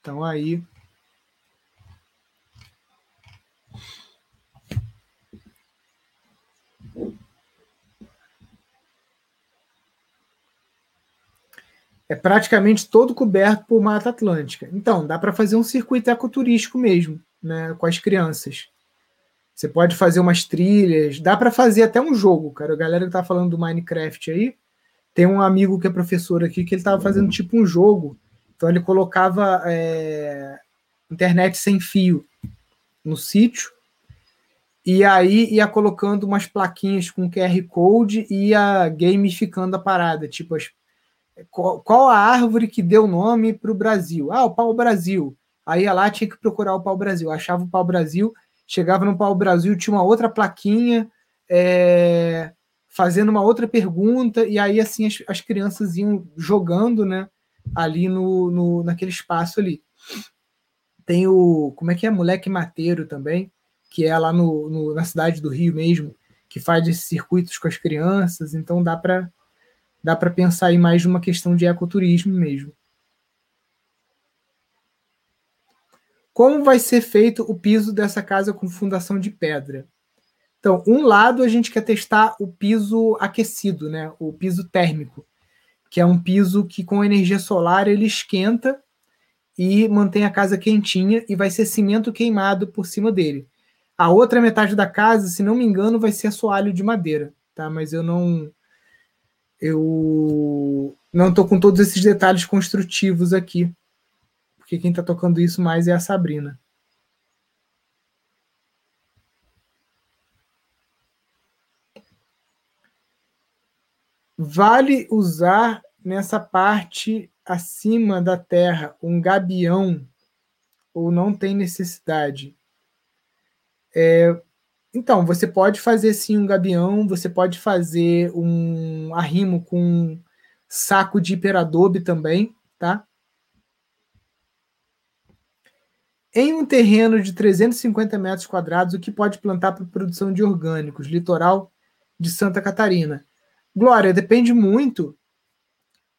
Então aí é praticamente todo coberto por Mata Atlântica. Então, dá para fazer um circuito ecoturístico mesmo né, com as crianças. Você pode fazer umas trilhas, dá para fazer até um jogo, cara. A galera que tá falando do Minecraft aí, tem um amigo que é professor aqui que ele tava fazendo tipo um jogo. Então ele colocava é, internet sem fio no sítio e aí ia colocando umas plaquinhas com QR Code e ia gamificando a parada, tipo as, qual, qual a árvore que deu nome para o Brasil? Ah, o pau Brasil. Aí ia lá, tinha que procurar o Pau Brasil. Achava o Pau Brasil, chegava no Pau Brasil, tinha uma outra plaquinha, é, fazendo uma outra pergunta, e aí assim as, as crianças iam jogando, né? Ali no, no, naquele espaço ali. Tem o. Como é que é? Moleque Mateiro também, que é lá no, no na cidade do Rio mesmo, que faz esses circuitos com as crianças, então dá para dá para pensar aí mais numa questão de ecoturismo mesmo. Como vai ser feito o piso dessa casa com fundação de pedra? Então, um lado a gente quer testar o piso aquecido, né? O piso térmico, que é um piso que com energia solar ele esquenta e mantém a casa quentinha e vai ser cimento queimado por cima dele. A outra metade da casa, se não me engano, vai ser assoalho de madeira, tá? Mas eu não eu não estou com todos esses detalhes construtivos aqui, porque quem está tocando isso mais é a Sabrina. Vale usar nessa parte acima da terra um gabião ou não tem necessidade? É, então, você pode fazer sim um gabião, você pode fazer um arrimo com um saco de hiperadobe também, tá? Em um terreno de 350 metros quadrados, o que pode plantar para produção de orgânicos? Litoral de Santa Catarina. Glória, depende muito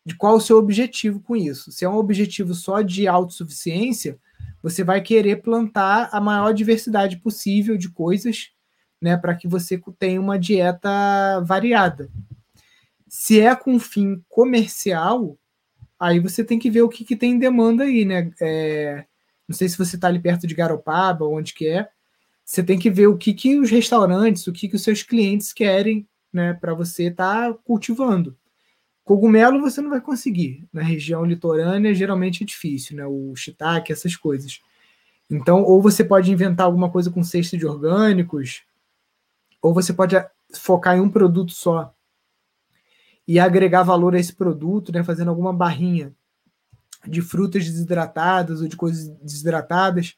de qual o seu objetivo com isso. Se é um objetivo só de autossuficiência, você vai querer plantar a maior diversidade possível de coisas, né, para que você tenha uma dieta variada. Se é com fim comercial, aí você tem que ver o que, que tem em demanda aí, né? É, não sei se você está ali perto de Garopaba, onde que é. Você tem que ver o que, que os restaurantes, o que, que os seus clientes querem, né, para você estar tá cultivando. Cogumelo você não vai conseguir. Na região litorânea, geralmente é difícil, né? O shiitake, essas coisas. Então, ou você pode inventar alguma coisa com cesta de orgânicos, ou você pode focar em um produto só e agregar valor a esse produto, né? Fazendo alguma barrinha de frutas desidratadas ou de coisas desidratadas.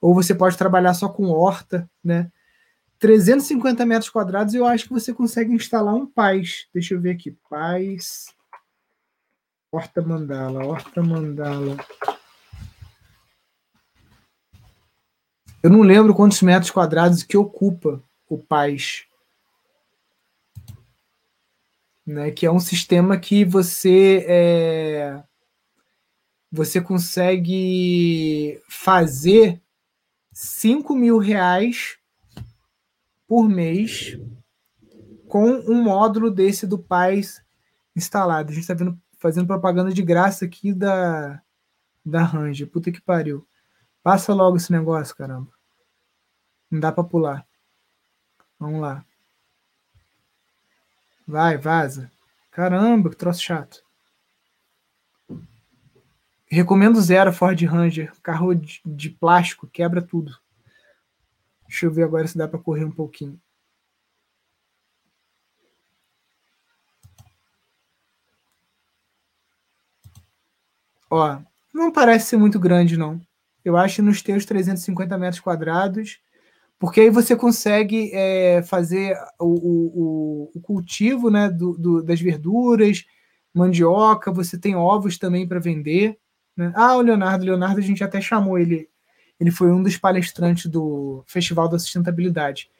Ou você pode trabalhar só com horta, né? 350 metros quadrados, eu acho que você consegue instalar um paz. Deixa eu ver aqui. Paz. Horta Mandala, Horta Mandala. Eu não lembro quantos metros quadrados que ocupa o paz. Né, que é um sistema que você é, você consegue fazer 5 mil reais por mês com um módulo desse do Paz instalado. A gente está fazendo propaganda de graça aqui da, da Ranger. Puta que pariu. Passa logo esse negócio, caramba. Não dá para pular. Vamos lá. Vai, vaza. Caramba, que troço chato. Recomendo zero Ford Ranger. Carro de, de plástico, quebra tudo. Deixa eu ver agora se dá para correr um pouquinho. Ó, não parece ser muito grande, não. Eu acho nos teus 350 metros quadrados, porque aí você consegue é, fazer o, o, o, cultivo né, do, do, das verduras, mandioca, você tem ovos também para vender. Né? Ah, o Leonardo, Leonardo, a gente até chamou ele ele foi um dos palestrantes do Festival da Sustentabilidade.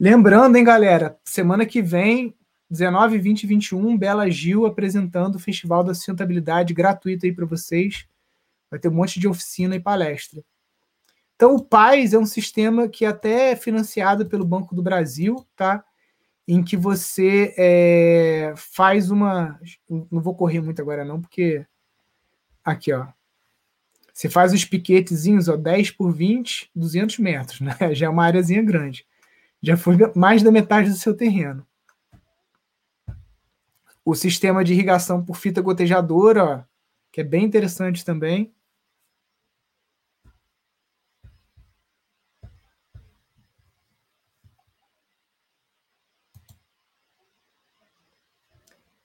Lembrando, hein, galera, semana que vem, 19, 20 e 21, Bela Gil apresentando o Festival da Sustentabilidade gratuito aí para vocês. Vai ter um monte de oficina e palestra. Então, o PAIS é um sistema que até é financiado pelo Banco do Brasil, tá? Em que você é, faz uma. Não vou correr muito agora, não, porque. Aqui, ó. Você faz os piquetezinhos, ó, 10 por 20, 200 metros, né? Já é uma áreazinha grande. Já foi mais da metade do seu terreno. O sistema de irrigação por fita gotejadora, ó, que é bem interessante também.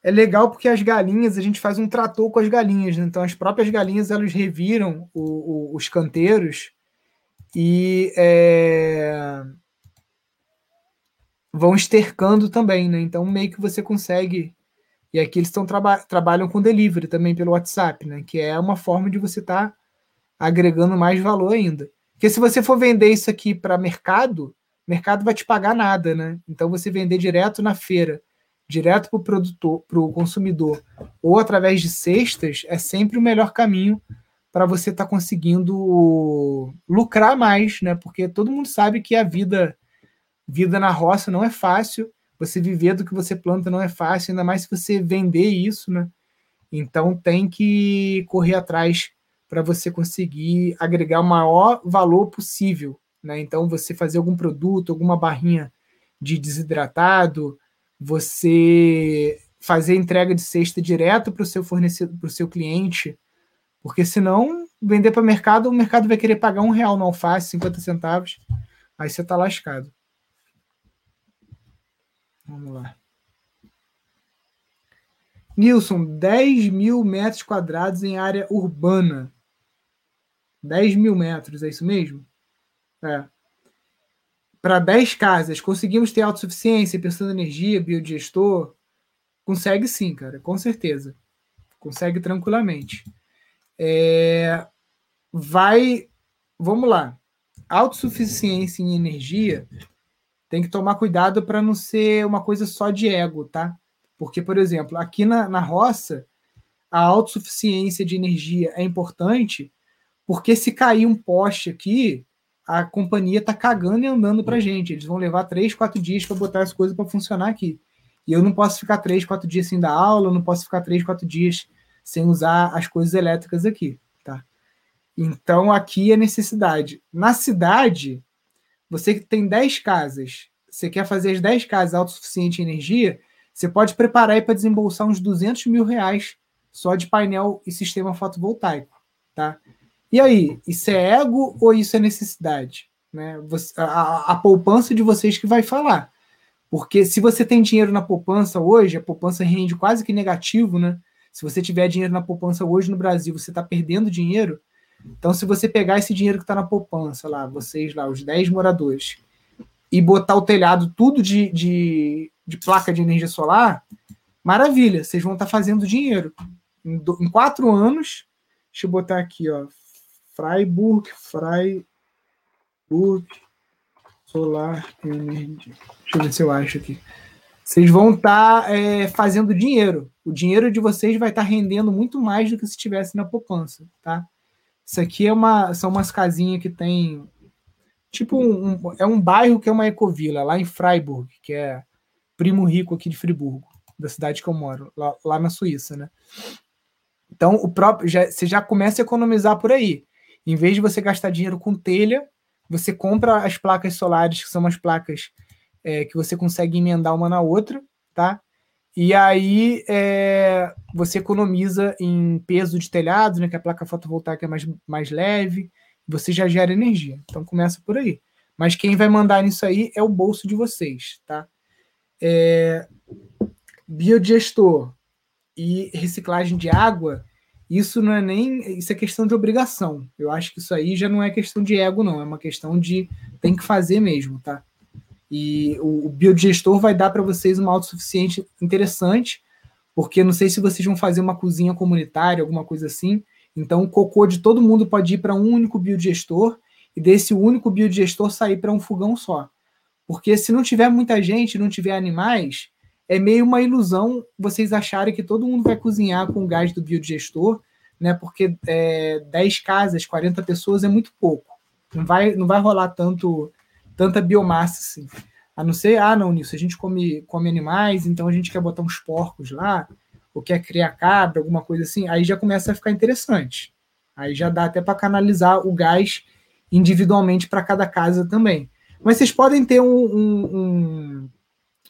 É legal porque as galinhas, a gente faz um trator com as galinhas, né? então as próprias galinhas elas reviram o, o, os canteiros e é, vão estercando também, né? Então meio que você consegue. E aqui eles estão traba trabalham com delivery também pelo WhatsApp, né? Que é uma forma de você estar tá agregando mais valor ainda. Porque se você for vender isso aqui para mercado, mercado vai te pagar nada, né? Então você vender direto na feira direto para o produtor, para o consumidor, ou através de cestas, é sempre o melhor caminho para você estar tá conseguindo lucrar mais, né? Porque todo mundo sabe que a vida vida na roça não é fácil. Você viver do que você planta não é fácil, ainda mais se você vender isso, né? Então tem que correr atrás para você conseguir agregar o maior valor possível, né? Então você fazer algum produto, alguma barrinha de desidratado, você fazer entrega de cesta direto para o seu fornecedor, para o seu cliente, porque senão vender para o mercado, o mercado vai querer pagar um real no alface, 50 centavos, aí você está lascado. Vamos lá. Nilson, 10 mil metros quadrados em área urbana. 10 mil metros, é isso mesmo? É. Para 10 casas, conseguimos ter autossuficiência, pensando em energia, biodigestor? Consegue sim, cara, com certeza. Consegue tranquilamente. É, vai. Vamos lá. Autossuficiência em energia tem que tomar cuidado para não ser uma coisa só de ego, tá? Porque, por exemplo, aqui na, na roça, a autossuficiência de energia é importante, porque se cair um poste aqui, a companhia está cagando e andando para gente. Eles vão levar três, quatro dias para botar as coisas para funcionar aqui. E eu não posso ficar três, quatro dias sem dar aula, não posso ficar três, quatro dias sem usar as coisas elétricas aqui, tá? Então aqui é necessidade. Na cidade, você que tem 10 casas, você quer fazer as 10 casas autossuficiente em energia, você pode preparar aí para desembolsar uns 200 mil reais só de painel e sistema fotovoltaico, tá? E aí, isso é ego ou isso é necessidade? Né? Você, a, a poupança de vocês que vai falar. Porque se você tem dinheiro na poupança hoje, a poupança rende quase que negativo, né? Se você tiver dinheiro na poupança hoje no Brasil, você está perdendo dinheiro. Então, se você pegar esse dinheiro que está na poupança lá, vocês lá, os 10 moradores, e botar o telhado tudo de, de, de placa de energia solar, maravilha, vocês vão estar tá fazendo dinheiro. Em, do, em, quatro anos, deixa eu botar aqui, ó, Freiburg, Freiburg Solar Energy. Deixa eu ver se eu acho aqui. Vocês vão estar tá, é, fazendo dinheiro. O dinheiro de vocês vai estar tá rendendo muito mais do que se estivesse na poupança, tá? Isso aqui é uma, são umas casinhas que tem tipo um, um, é um bairro que é uma ecovila lá em Freiburg, que é primo rico aqui de Friburgo, da cidade que eu moro, lá, lá na Suíça, né? Então o próprio já, você já começa a economizar por aí. Em vez de você gastar dinheiro com telha, você compra as placas solares, que são as placas é, que você consegue emendar uma na outra, tá? E aí é, você economiza em peso de telhado, né? Que a placa fotovoltaica é mais, mais leve, você já gera energia. Então começa por aí. Mas quem vai mandar nisso aí é o bolso de vocês, tá? É, biodigestor e reciclagem de água isso não é nem. Isso é questão de obrigação. Eu acho que isso aí já não é questão de ego, não. É uma questão de tem que fazer mesmo, tá? E o, o biodigestor vai dar para vocês uma autossuficiente interessante, porque não sei se vocês vão fazer uma cozinha comunitária, alguma coisa assim. Então, o cocô de todo mundo pode ir para um único biodigestor e desse único biodigestor sair para um fogão só. Porque se não tiver muita gente, não tiver animais, é meio uma ilusão vocês acharem que todo mundo vai cozinhar com o gás do biodigestor, né? Porque é, 10 casas, 40 pessoas é muito pouco. Não vai, não vai rolar tanto tanta biomassa assim. A não ser, ah, não, nisso, a gente come, come animais, então a gente quer botar uns porcos lá, ou quer criar cabra, alguma coisa assim, aí já começa a ficar interessante. Aí já dá até para canalizar o gás individualmente para cada casa também. Mas vocês podem ter um, um, um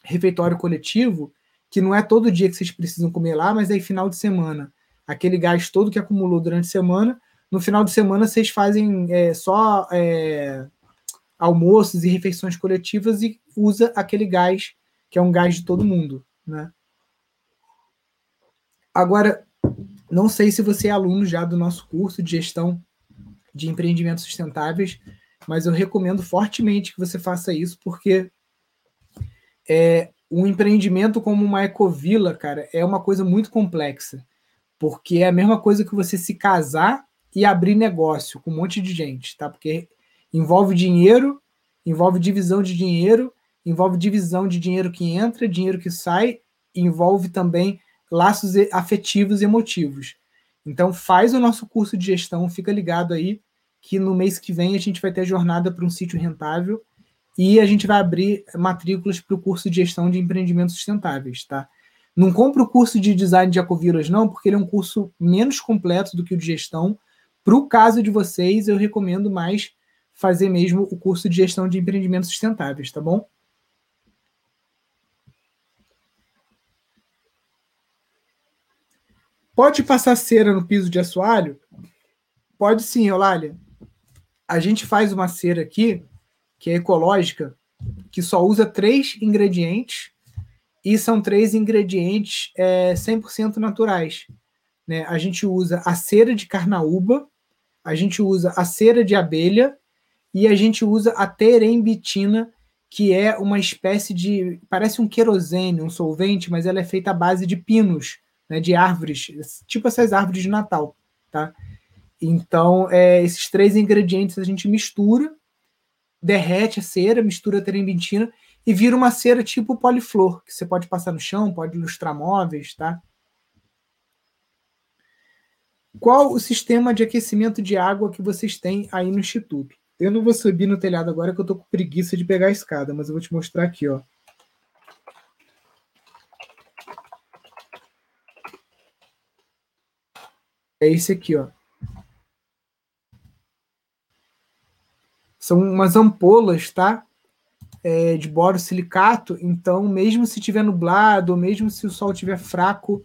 refeitório coletivo, que não é todo dia que vocês precisam comer lá, mas aí final de semana, aquele gás todo que acumulou durante a semana, no final de semana vocês fazem é, só é, almoços e refeições coletivas e usa aquele gás que é um gás de todo mundo, né? Agora, não sei se você é aluno já do nosso curso de gestão de empreendimentos sustentáveis, mas eu recomendo fortemente que você faça isso, porque é, um empreendimento como uma ecovila, cara, é uma coisa muito complexa. Porque é a mesma coisa que você se casar e abrir negócio com um monte de gente, tá? Porque envolve dinheiro, envolve divisão de dinheiro, envolve divisão de dinheiro que entra, dinheiro que sai, envolve também laços afetivos e emotivos. Então faz o nosso curso de gestão, fica ligado aí que no mês que vem a gente vai ter jornada para um sítio rentável e a gente vai abrir matrículas para o curso de gestão de empreendimentos sustentáveis, tá? Não compre o curso de design de Ecovilas, não, porque ele é um curso menos completo do que o de gestão. Para o caso de vocês, eu recomendo mais fazer mesmo o curso de gestão de empreendimentos sustentáveis, tá bom? Pode passar cera no piso de assoalho? Pode sim, Eulália. A gente faz uma cera aqui, que é ecológica, que só usa três ingredientes, e são três ingredientes é, 100% naturais. Né? A gente usa a cera de carnaúba, a gente usa a cera de abelha e a gente usa a terembitina, que é uma espécie de. parece um querosene, um solvente, mas ela é feita à base de pinos né, de árvores, tipo essas árvores de Natal, tá? Então, é, esses três ingredientes a gente mistura, derrete a cera, mistura a terebintina e vira uma cera tipo poliflor, que você pode passar no chão, pode ilustrar móveis, tá? Qual o sistema de aquecimento de água que vocês têm aí no Instituto? Eu não vou subir no telhado agora que eu tô com preguiça de pegar a escada, mas eu vou te mostrar aqui, ó. é esse aqui, ó. São umas ampolas, tá? É, de borosilicato, então mesmo se tiver nublado, mesmo se o sol estiver fraco,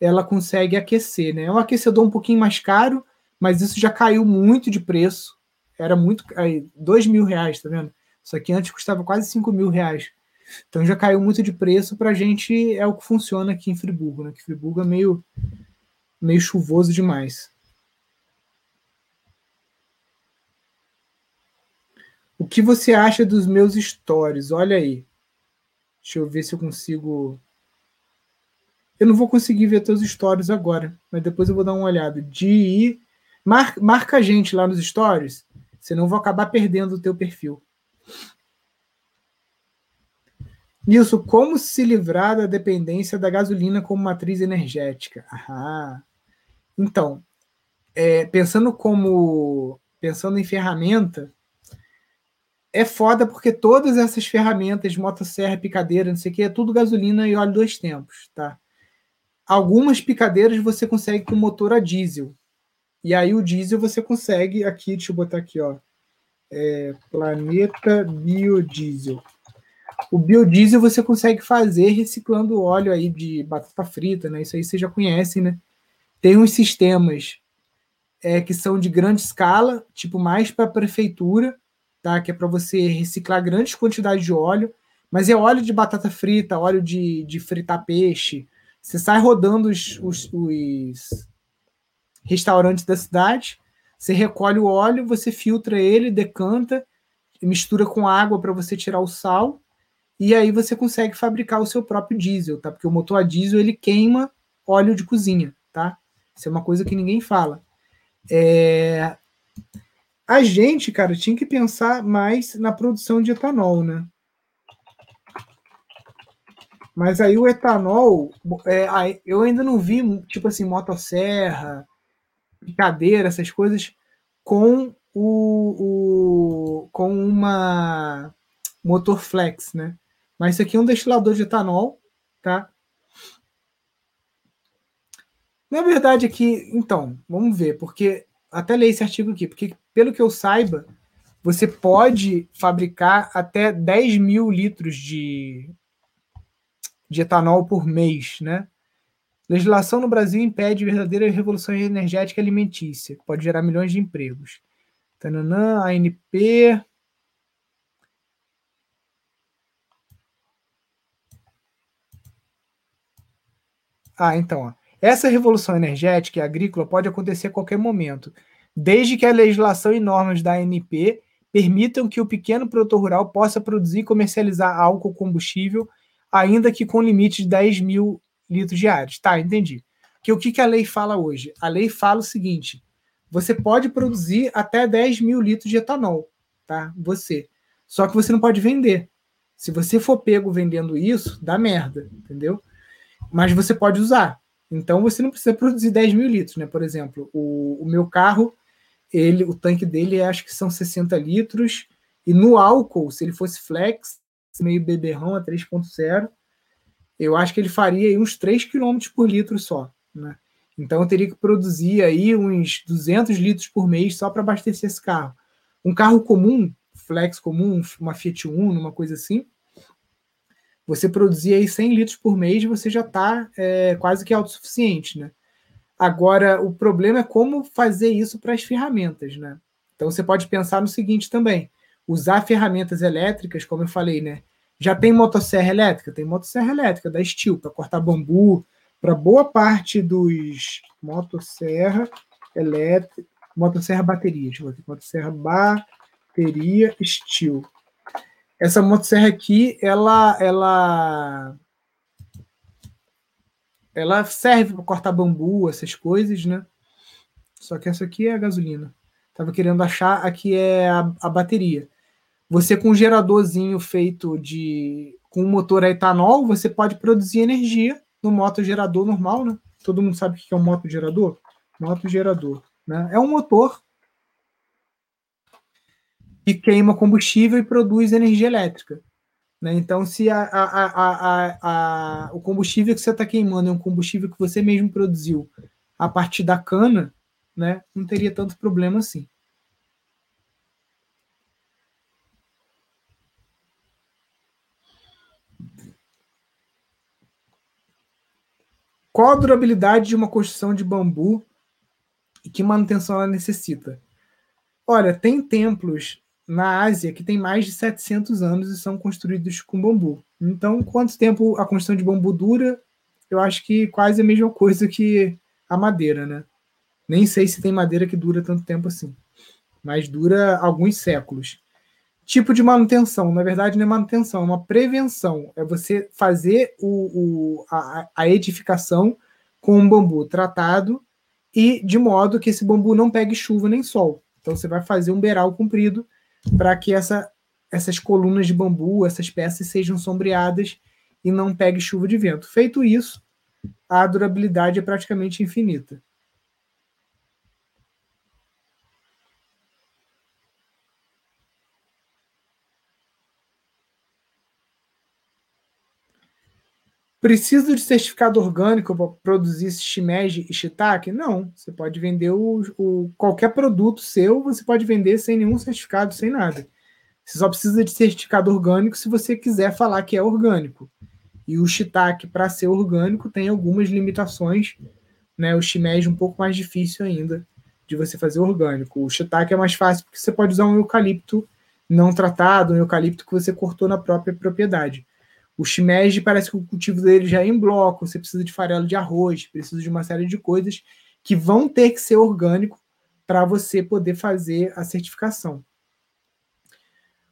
ela consegue aquecer, né? É um aquecedor um pouquinho mais caro, mas isso já caiu muito de preço. Era muito. Aí, dois mil reais, tá vendo? Isso aqui antes custava quase cinco mil reais. Então já caiu muito de preço para a gente, é o que funciona aqui em Friburgo, né? Que Friburgo é meio meio chuvoso demais. O que você acha dos meus stories? Olha aí. Deixa eu ver se eu consigo. Eu não vou conseguir ver teus stories agora, mas depois eu vou dar uma olhada. De Mar... marca a gente lá nos stories, senão eu vou acabar perdendo o teu perfil. Nilson, como se livrar da dependência da gasolina como matriz energética? Ah, então, é, pensando como pensando em ferramenta, é foda porque todas essas ferramentas, motosserra, picadeira, não sei o que, é tudo gasolina e óleo dois tempos, tá? Algumas picadeiras você consegue com motor a diesel. E aí o diesel você consegue aqui, deixa eu botar aqui, ó. É, planeta biodiesel. O biodiesel você consegue fazer reciclando óleo aí de batata frita, né? Isso aí vocês já conhecem, né? Tem uns sistemas é, que são de grande escala, tipo mais para a prefeitura, tá? que é para você reciclar grandes quantidades de óleo, mas é óleo de batata frita, óleo de, de fritar peixe. Você sai rodando os, os, os restaurantes da cidade, você recolhe o óleo, você filtra ele, decanta, mistura com água para você tirar o sal, e aí você consegue fabricar o seu próprio diesel, tá? Porque o motor a diesel ele queima óleo de cozinha, tá? Isso é uma coisa que ninguém fala. É... A gente, cara, tinha que pensar mais na produção de etanol, né? Mas aí o etanol, é, eu ainda não vi, tipo assim, motosserra, picadeira, essas coisas, com o, o com uma motor flex, né? Mas isso aqui é um destilador de etanol, tá? Na verdade, aqui, então, vamos ver, porque até ler esse artigo aqui, porque pelo que eu saiba, você pode fabricar até 10 mil litros de, de etanol por mês, né? Legislação no Brasil impede verdadeira revolução energética alimentícia, que pode gerar milhões de empregos. Tananã, ANP. Ah, então, ó. Essa revolução energética e agrícola pode acontecer a qualquer momento, desde que a legislação e normas da ANP permitam que o pequeno produtor rural possa produzir e comercializar álcool combustível, ainda que com limite de 10 mil litros diários. Tá, entendi. Que o que, que a lei fala hoje? A lei fala o seguinte: você pode produzir até 10 mil litros de etanol, tá? Você. Só que você não pode vender. Se você for pego vendendo isso, dá merda, entendeu? Mas você pode usar. Então você não precisa produzir 10 mil litros, né? Por exemplo, o, o meu carro, ele, o tanque dele acho que são 60 litros, e no álcool, se ele fosse flex, meio beberrão a 3.0, eu acho que ele faria aí uns 3 km por litro só, né? Então eu teria que produzir aí uns 200 litros por mês só para abastecer esse carro. Um carro comum, flex comum, uma Fiat Uno, uma coisa assim, você produzir aí 100 litros por mês, você já está é, quase que autossuficiente, né? Agora, o problema é como fazer isso para as ferramentas, né? Então, você pode pensar no seguinte também: usar ferramentas elétricas, como eu falei, né? Já tem motosserra elétrica? Tem motosserra elétrica da Steel para cortar bambu, para boa parte dos motosserra elétrica, motosserra bateria, deixa eu ver motosserra bateria Steel. Essa motosserra aqui, ela, ela, ela serve para cortar bambu, essas coisas, né? Só que essa aqui é a gasolina. Tava querendo achar, aqui é a, a bateria. Você com um geradorzinho feito de com um motor a etanol, você pode produzir energia no motogerador normal, né? Todo mundo sabe o que é um motogerador? Motogerador, né? É um motor que queima combustível e produz energia elétrica. Né? Então, se a, a, a, o combustível que você está queimando é um combustível que você mesmo produziu a partir da cana, né, não teria tanto problema assim. Qual a durabilidade de uma construção de bambu e que manutenção ela necessita? Olha, tem templos na Ásia que tem mais de 700 anos e são construídos com bambu. Então, quanto tempo a construção de bambu dura? Eu acho que quase a mesma coisa que a madeira, né? Nem sei se tem madeira que dura tanto tempo assim, mas dura alguns séculos. Tipo de manutenção, na verdade não é manutenção, é uma prevenção. É você fazer o, o a, a edificação com um bambu tratado e de modo que esse bambu não pegue chuva nem sol. Então você vai fazer um beiral comprido para que essa, essas colunas de bambu, essas peças sejam sombreadas e não pegue chuva de vento. Feito isso, a durabilidade é praticamente infinita. Preciso de certificado orgânico para produzir shimeji e shiitake? Não. Você pode vender o, o, qualquer produto seu, você pode vender sem nenhum certificado, sem nada. Você só precisa de certificado orgânico se você quiser falar que é orgânico. E o shiitake, para ser orgânico, tem algumas limitações. Né? O shimeji é um pouco mais difícil ainda de você fazer orgânico. O shiitake é mais fácil porque você pode usar um eucalipto não tratado, um eucalipto que você cortou na própria propriedade. O shimeji parece que o cultivo dele já é em bloco, você precisa de farelo de arroz, precisa de uma série de coisas que vão ter que ser orgânico para você poder fazer a certificação.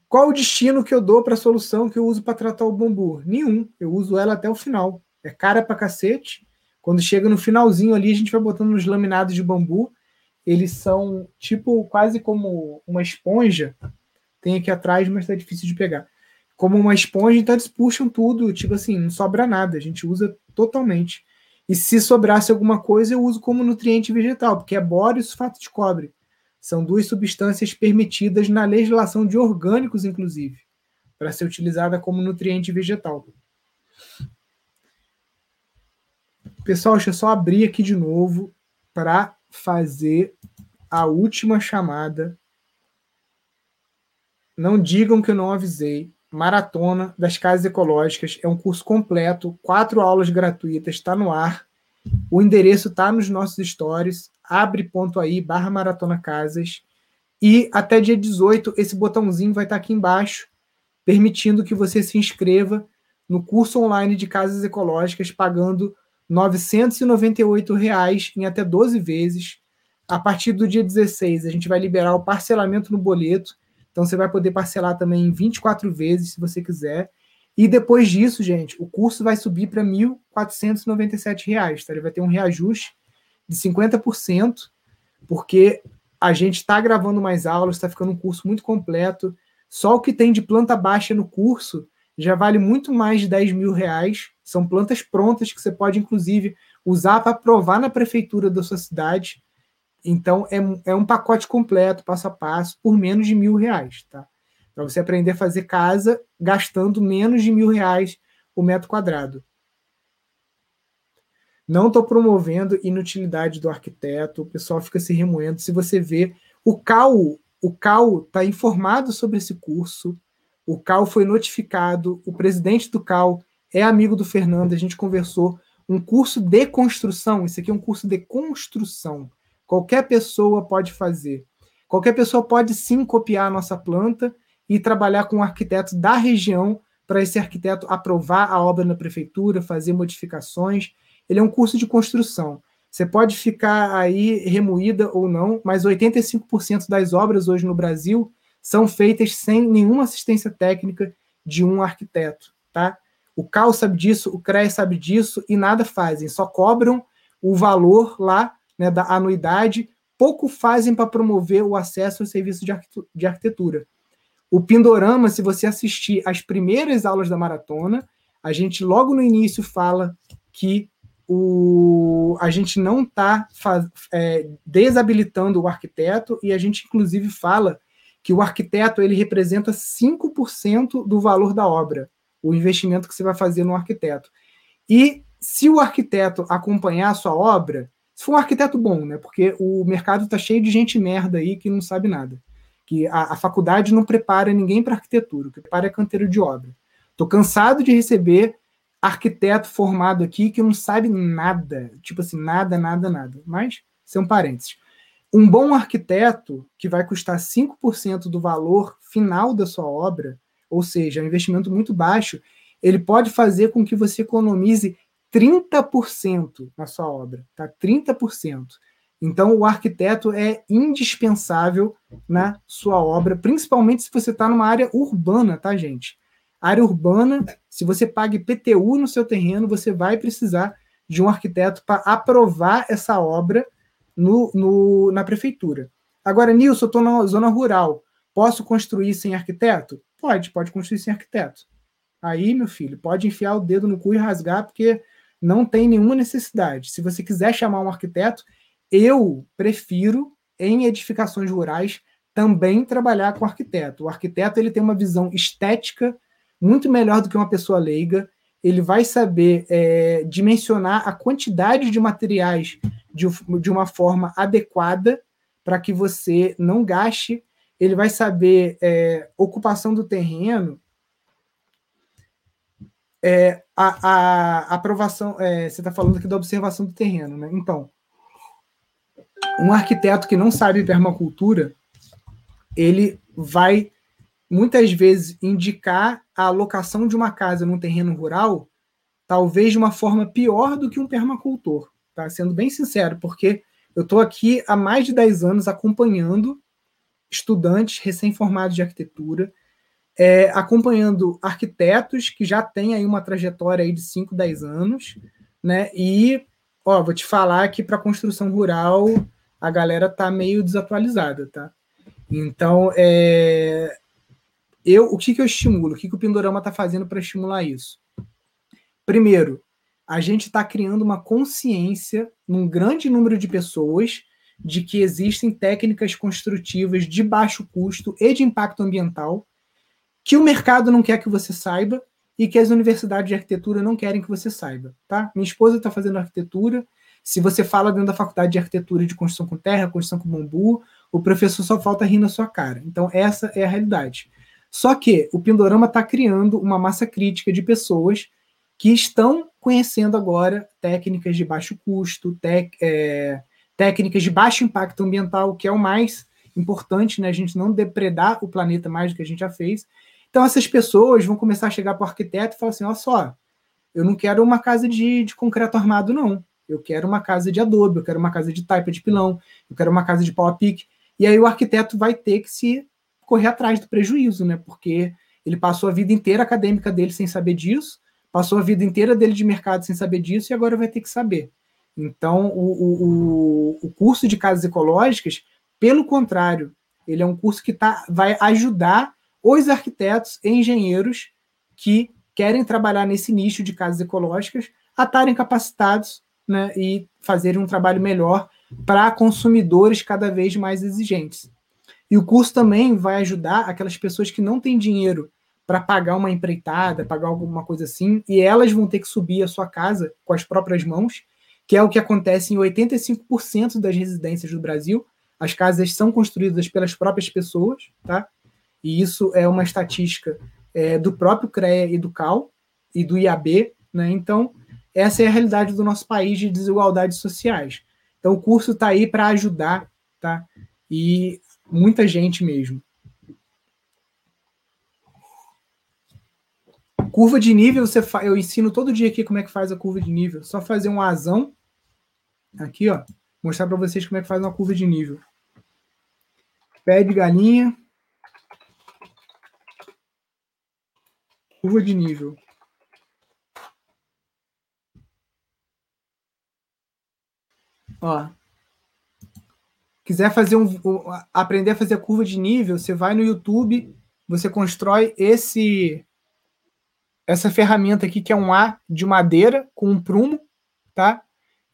Qual o destino que eu dou para a solução que eu uso para tratar o bambu? Nenhum. Eu uso ela até o final. É cara para cacete. Quando chega no finalzinho ali, a gente vai botando nos laminados de bambu. Eles são tipo quase como uma esponja. Tem aqui atrás, mas está difícil de pegar como uma esponja, então eles puxam tudo, tipo assim, não sobra nada, a gente usa totalmente. E se sobrasse alguma coisa, eu uso como nutriente vegetal, porque é boro e sulfato de cobre. São duas substâncias permitidas na legislação de orgânicos, inclusive, para ser utilizada como nutriente vegetal. Pessoal, deixa eu só abrir aqui de novo para fazer a última chamada. Não digam que eu não avisei. Maratona das Casas Ecológicas. É um curso completo, quatro aulas gratuitas, está no ar. O endereço está nos nossos stories. Abre.aí barra Maratona Casas. E até dia 18, esse botãozinho vai estar tá aqui embaixo, permitindo que você se inscreva no curso online de Casas Ecológicas, pagando 998 reais em até 12 vezes. A partir do dia 16, a gente vai liberar o parcelamento no boleto então você vai poder parcelar também em 24 vezes, se você quiser. E depois disso, gente, o curso vai subir para R$ 1.497. Tá? Ele vai ter um reajuste de 50%, porque a gente está gravando mais aulas, está ficando um curso muito completo. Só o que tem de planta baixa no curso já vale muito mais de 10 mil reais. São plantas prontas que você pode, inclusive, usar para aprovar na prefeitura da sua cidade. Então, é, é um pacote completo, passo a passo, por menos de mil reais, tá? Para você aprender a fazer casa gastando menos de mil reais o metro quadrado. Não estou promovendo inutilidade do arquiteto, o pessoal fica se remoendo. Se você vê, o CAL o CAL está informado sobre esse curso, o CAL foi notificado, o presidente do CAL é amigo do Fernando, a gente conversou. Um curso de construção, isso aqui é um curso de construção. Qualquer pessoa pode fazer. Qualquer pessoa pode sim copiar a nossa planta e trabalhar com um arquiteto da região para esse arquiteto aprovar a obra na prefeitura, fazer modificações. Ele é um curso de construção. Você pode ficar aí remoída ou não, mas 85% das obras hoje no Brasil são feitas sem nenhuma assistência técnica de um arquiteto, tá? O CAL sabe disso, o CREA sabe disso e nada fazem, só cobram o valor lá né, da anuidade, pouco fazem para promover o acesso ao serviço de arquitetura. O Pindorama, se você assistir às primeiras aulas da maratona, a gente logo no início fala que o, a gente não está é, desabilitando o arquiteto e a gente, inclusive, fala que o arquiteto ele representa 5% do valor da obra, o investimento que você vai fazer no arquiteto. E se o arquiteto acompanhar a sua obra, se for um arquiteto bom, né? Porque o mercado está cheio de gente merda aí que não sabe nada. Que a, a faculdade não prepara ninguém para arquitetura, o que prepara é canteiro de obra. Estou cansado de receber arquiteto formado aqui que não sabe nada, tipo assim, nada, nada, nada. Mas, são parênteses. Um bom arquiteto, que vai custar 5% do valor final da sua obra, ou seja, um investimento muito baixo, ele pode fazer com que você economize 30% na sua obra, tá? 30%. Então, o arquiteto é indispensável na sua obra, principalmente se você está numa área urbana, tá, gente? Área urbana, se você paga IPTU no seu terreno, você vai precisar de um arquiteto para aprovar essa obra no, no, na prefeitura. Agora, Nilson, eu estou na zona rural. Posso construir sem arquiteto? Pode, pode construir sem arquiteto. Aí, meu filho, pode enfiar o dedo no cu e rasgar, porque não tem nenhuma necessidade. Se você quiser chamar um arquiteto, eu prefiro, em edificações rurais, também trabalhar com arquiteto. O arquiteto ele tem uma visão estética muito melhor do que uma pessoa leiga. Ele vai saber é, dimensionar a quantidade de materiais de, de uma forma adequada para que você não gaste. Ele vai saber é, ocupação do terreno, é, a, a, aprovação. É, você está falando aqui da observação do terreno, né? Então, um arquiteto que não sabe permacultura, ele vai muitas vezes indicar a alocação de uma casa num terreno rural, talvez de uma forma pior do que um permacultor, tá? Sendo bem sincero, porque eu estou aqui há mais de 10 anos acompanhando estudantes recém-formados de arquitetura, é, acompanhando arquitetos que já têm aí uma trajetória aí de 5, 10 anos, né? E, ó, vou te falar que para construção rural a galera tá meio desatualizada, tá? Então, é, eu, o que, que eu estimulo? O que, que o Pindorama está fazendo para estimular isso? Primeiro, a gente está criando uma consciência num grande número de pessoas de que existem técnicas construtivas de baixo custo e de impacto ambiental que o mercado não quer que você saiba e que as universidades de arquitetura não querem que você saiba, tá? Minha esposa está fazendo arquitetura. Se você fala dentro da faculdade de arquitetura de construção com terra, construção com bambu, o professor só falta rir na sua cara. Então essa é a realidade. Só que o Pindorama está criando uma massa crítica de pessoas que estão conhecendo agora técnicas de baixo custo, tec, é, técnicas de baixo impacto ambiental, que é o mais importante, né? A gente não depredar o planeta mais do que a gente já fez. Então, essas pessoas vão começar a chegar para o arquiteto e falar assim: olha só, eu não quero uma casa de, de concreto armado, não. Eu quero uma casa de adobe, eu quero uma casa de taipa de pilão, eu quero uma casa de pau a pique. E aí o arquiteto vai ter que se correr atrás do prejuízo, né? Porque ele passou a vida inteira acadêmica dele sem saber disso, passou a vida inteira dele de mercado sem saber disso e agora vai ter que saber. Então, o, o, o curso de casas ecológicas, pelo contrário, ele é um curso que tá, vai ajudar os arquitetos e engenheiros que querem trabalhar nesse nicho de casas ecológicas a estarem capacitados né, e fazerem um trabalho melhor para consumidores cada vez mais exigentes. E o curso também vai ajudar aquelas pessoas que não têm dinheiro para pagar uma empreitada, pagar alguma coisa assim, e elas vão ter que subir a sua casa com as próprias mãos, que é o que acontece em 85% das residências do Brasil. As casas são construídas pelas próprias pessoas, tá? E isso é uma estatística é, do próprio CREA e do CAL e do IAB, né? Então, essa é a realidade do nosso país de desigualdades sociais. Então, o curso está aí para ajudar, tá? E muita gente mesmo. Curva de nível, você fa... eu ensino todo dia aqui como é que faz a curva de nível. Só fazer um asão aqui, ó, mostrar para vocês como é que faz uma curva de nível. Pé de galinha. Curva de nível. Ó. Quiser fazer um, aprender a fazer curva de nível, você vai no YouTube, você constrói esse essa ferramenta aqui que é um A de madeira com um prumo, tá?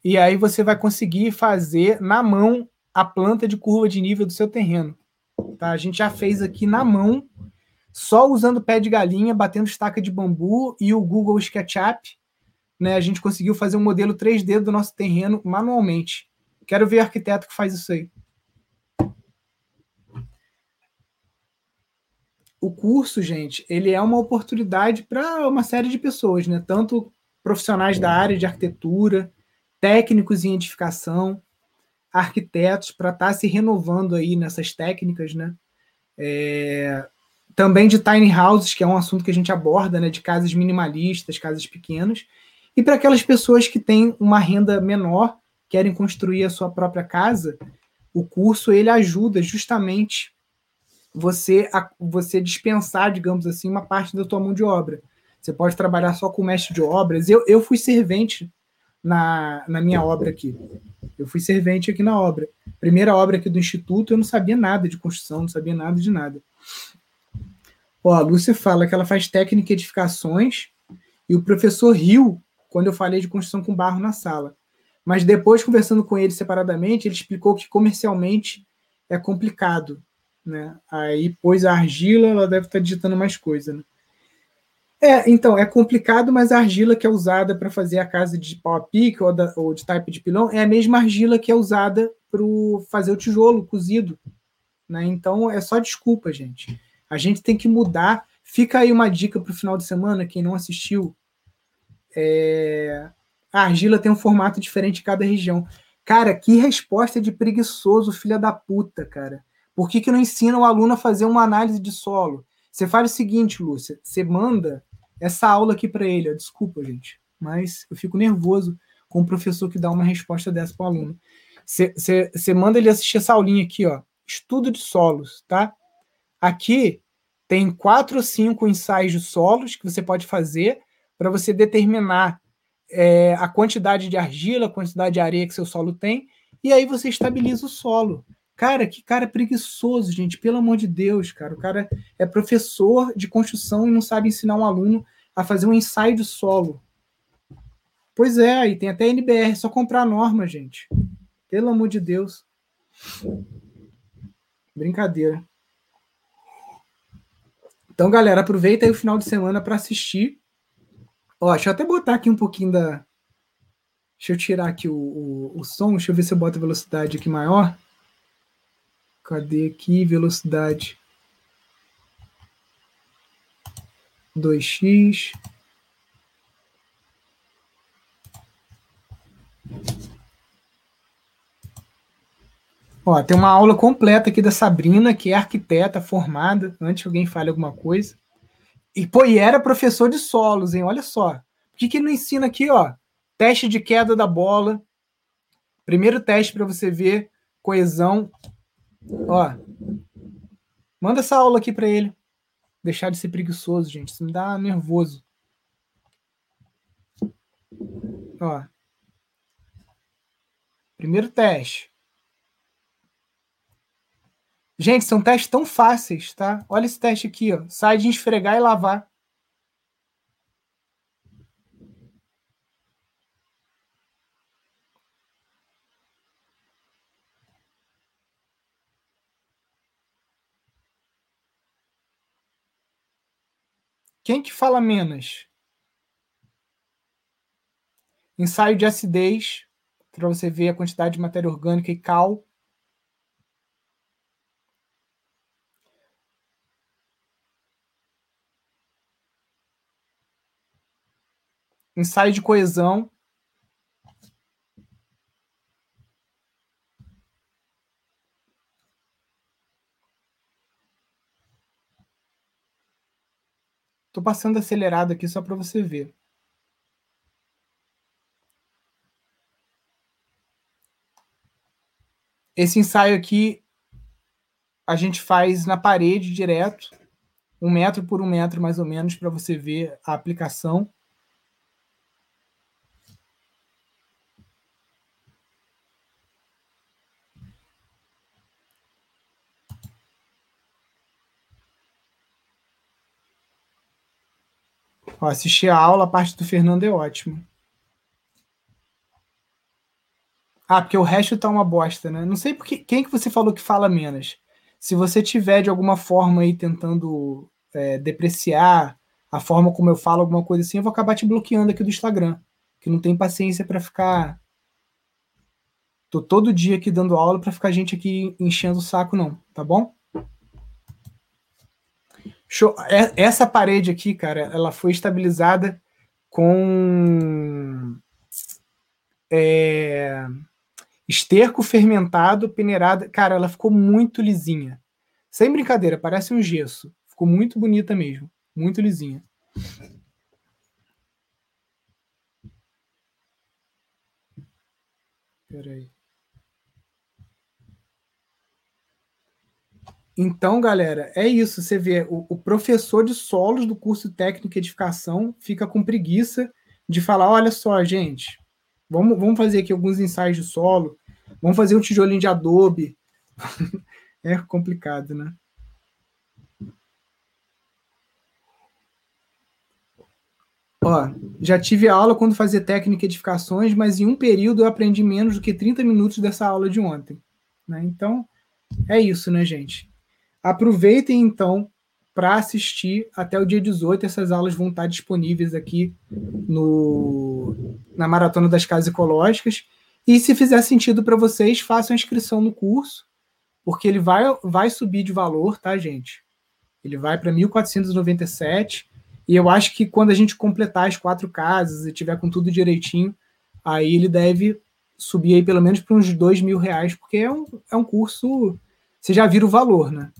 E aí você vai conseguir fazer na mão a planta de curva de nível do seu terreno. Tá? A gente já fez aqui na mão, só usando pé de galinha, batendo estaca de bambu e o Google SketchUp né, a gente conseguiu fazer um modelo 3D do nosso terreno manualmente. Quero ver arquiteto que faz isso aí. O curso, gente, ele é uma oportunidade para uma série de pessoas, né? Tanto profissionais da área de arquitetura, técnicos em edificação, arquitetos, para estar tá se renovando aí nessas técnicas, né? É... Também de tiny houses, que é um assunto que a gente aborda, né? De casas minimalistas, casas pequenas e para aquelas pessoas que têm uma renda menor, querem construir a sua própria casa, o curso ele ajuda justamente você a você dispensar, digamos assim, uma parte da tua mão de obra. Você pode trabalhar só com mestre de obras. Eu, eu fui servente na, na minha obra aqui. Eu fui servente aqui na obra. Primeira obra aqui do Instituto, eu não sabia nada de construção, não sabia nada de nada. Ó, a Lúcia fala que ela faz técnica de edificações e o professor riu quando eu falei de construção com barro na sala. Mas depois, conversando com ele separadamente, ele explicou que comercialmente é complicado. Né? Aí pôs a argila, ela deve estar digitando mais coisa. Né? É, então, é complicado, mas a argila que é usada para fazer a casa de pau a pique ou, da, ou de type de pilão é a mesma argila que é usada para fazer o tijolo cozido. Né? Então, é só desculpa, gente. A gente tem que mudar. Fica aí uma dica para o final de semana, quem não assistiu, é... A argila tem um formato diferente em cada região. Cara, que resposta de preguiçoso, filha da puta, cara. Por que, que não ensina o aluno a fazer uma análise de solo? Você faz o seguinte, Lúcia, você manda essa aula aqui para ele. Desculpa, gente, mas eu fico nervoso com o professor que dá uma resposta dessa para o aluno. Você manda ele assistir essa aulinha aqui, ó. Estudo de solos, tá? Aqui tem quatro ou cinco ensaios de solos que você pode fazer para você determinar é, a quantidade de argila, a quantidade de areia que seu solo tem, e aí você estabiliza o solo. Cara, que cara preguiçoso, gente, pelo amor de Deus, cara. O cara é professor de construção e não sabe ensinar um aluno a fazer um ensaio de solo. Pois é, aí tem até NBR, só comprar a norma, gente. Pelo amor de Deus. Brincadeira. Então, galera, aproveita aí o final de semana para assistir Ó, deixa eu até botar aqui um pouquinho da. Deixa eu tirar aqui o, o, o som. Deixa eu ver se eu boto a velocidade aqui maior. Cadê aqui? Velocidade. 2x. Ó, tem uma aula completa aqui da Sabrina, que é arquiteta formada, antes que alguém fale alguma coisa. E, pô, e era professor de solos, hein? Olha só. O que, que ele não ensina aqui, ó? Teste de queda da bola. Primeiro teste para você ver coesão. Ó. Manda essa aula aqui para ele. Deixar de ser preguiçoso, gente. Isso me dá nervoso. Ó. Primeiro teste. Gente, são testes tão fáceis, tá? Olha esse teste aqui, ó. Sai de esfregar e lavar. Quem que fala menos? Ensaio de acidez, para você ver a quantidade de matéria orgânica e cal. Ensaio de coesão. Estou passando acelerado aqui só para você ver. Esse ensaio aqui a gente faz na parede direto, um metro por um metro mais ou menos, para você ver a aplicação. Assistir a aula, a parte do Fernando é ótima. Ah, porque o resto tá uma bosta, né? Não sei porque, quem que você falou que fala menos. Se você tiver de alguma forma aí tentando é, depreciar a forma como eu falo, alguma coisa assim, eu vou acabar te bloqueando aqui do Instagram. Que não tem paciência para ficar. Tô todo dia aqui dando aula para ficar gente aqui enchendo o saco, não, tá bom? Show. É, essa parede aqui, cara, ela foi estabilizada com é, esterco fermentado, peneirada. Cara, ela ficou muito lisinha. Sem brincadeira, parece um gesso. Ficou muito bonita mesmo. Muito lisinha. Peraí. Então, galera, é isso. Você vê, o, o, professor de solos do curso técnico edificação fica com preguiça de falar: olha só, gente, vamos, vamos fazer aqui alguns ensaios de solo, vamos fazer um tijolinho de adobe. é complicado, né? Ó, já tive aula quando fazia técnica edificações, mas em um período eu aprendi menos do que 30 minutos dessa aula de ontem. Né? Então, é isso, né, gente? Aproveitem então para assistir até o dia 18. Essas aulas vão estar disponíveis aqui no, na Maratona das Casas Ecológicas. E se fizer sentido para vocês, façam a inscrição no curso, porque ele vai, vai subir de valor, tá, gente? Ele vai para 1.497. E eu acho que quando a gente completar as quatro casas e tiver com tudo direitinho, aí ele deve subir aí pelo menos para uns dois mil reais, porque é um, é um curso. Você já vira o valor, né?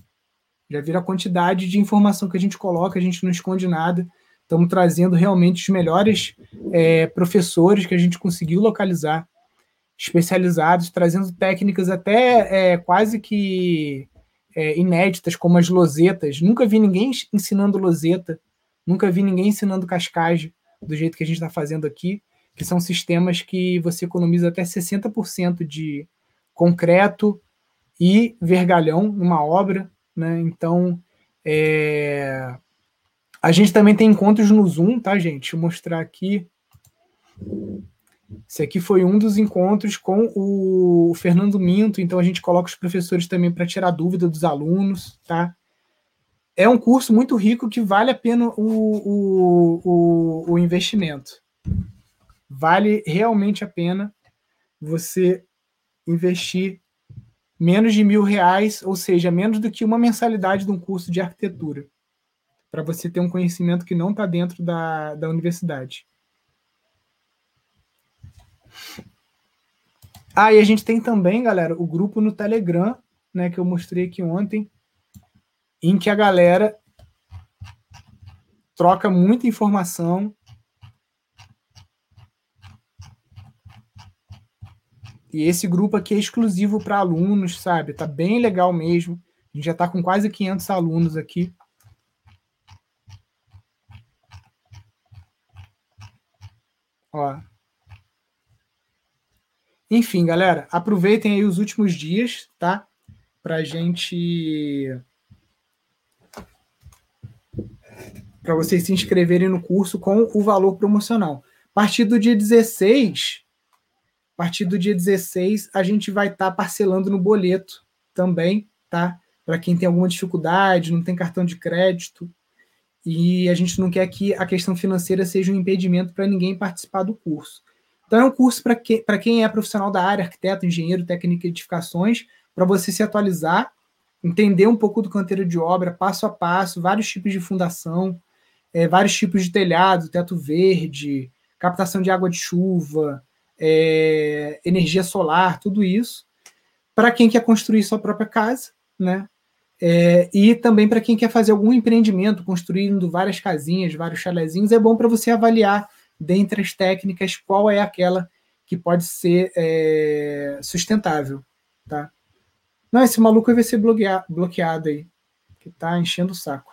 Já vira a quantidade de informação que a gente coloca, a gente não esconde nada. Estamos trazendo realmente os melhores é, professores que a gente conseguiu localizar, especializados, trazendo técnicas até é, quase que é, inéditas, como as losetas. Nunca vi ninguém ensinando loseta, nunca vi ninguém ensinando cascagem do jeito que a gente está fazendo aqui, que são sistemas que você economiza até 60% de concreto e vergalhão numa obra né? Então, é... a gente também tem encontros no Zoom, tá, gente? Deixa eu mostrar aqui. Esse aqui foi um dos encontros com o Fernando Minto, então a gente coloca os professores também para tirar dúvida dos alunos, tá? É um curso muito rico que vale a pena o, o, o, o investimento. Vale realmente a pena você investir menos de mil reais, ou seja, menos do que uma mensalidade de um curso de arquitetura, para você ter um conhecimento que não está dentro da, da universidade. Ah, e a gente tem também, galera, o grupo no Telegram, né, que eu mostrei aqui ontem, em que a galera troca muita informação, E esse grupo aqui é exclusivo para alunos, sabe? Tá bem legal mesmo. A gente já está com quase 500 alunos aqui. Ó. Enfim, galera, aproveitem aí os últimos dias, tá? Pra gente. Para vocês se inscreverem no curso com o valor promocional. A partir do dia 16, a partir do dia 16, a gente vai estar tá parcelando no boleto também, tá? Para quem tem alguma dificuldade, não tem cartão de crédito. e a gente não quer que a questão financeira seja um impedimento para ninguém participar do curso. Então, é um curso para que, quem é profissional da área, arquiteto, engenheiro, técnico de edificações, para você se atualizar, entender um pouco do canteiro de obra, passo a passo, vários tipos de fundação, é, vários tipos de telhado, teto verde, captação de água de chuva, é, energia solar, tudo isso, para quem quer construir sua própria casa, né? É, e também para quem quer fazer algum empreendimento, construindo várias casinhas, vários chalezinhos, é bom para você avaliar dentre as técnicas qual é aquela que pode ser é, sustentável, tá? Não, esse maluco vai ser bloqueado aí, que tá enchendo o saco.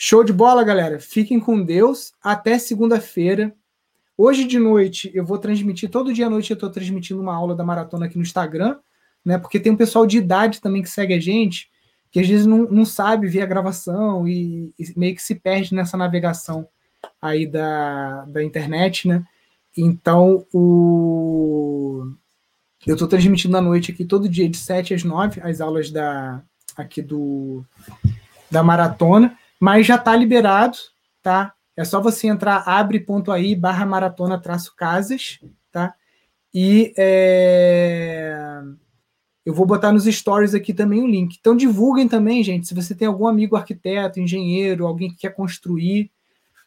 Show de bola, galera. Fiquem com Deus. Até segunda-feira. Hoje de noite eu vou transmitir, todo dia à noite eu estou transmitindo uma aula da maratona aqui no Instagram né? Porque tem um pessoal de idade também que segue a gente, que às vezes não, não sabe ver a gravação e, e meio que se perde nessa navegação aí da, da internet, né? Então, o... eu estou transmitindo à noite aqui todo dia de 7 às 9 as aulas da aqui do da maratona, mas já está liberado, tá? É só você entrar abre.ai barra maratona traço casas, tá? E é... Eu vou botar nos stories aqui também o link. Então divulguem também, gente. Se você tem algum amigo arquiteto, engenheiro, alguém que quer construir,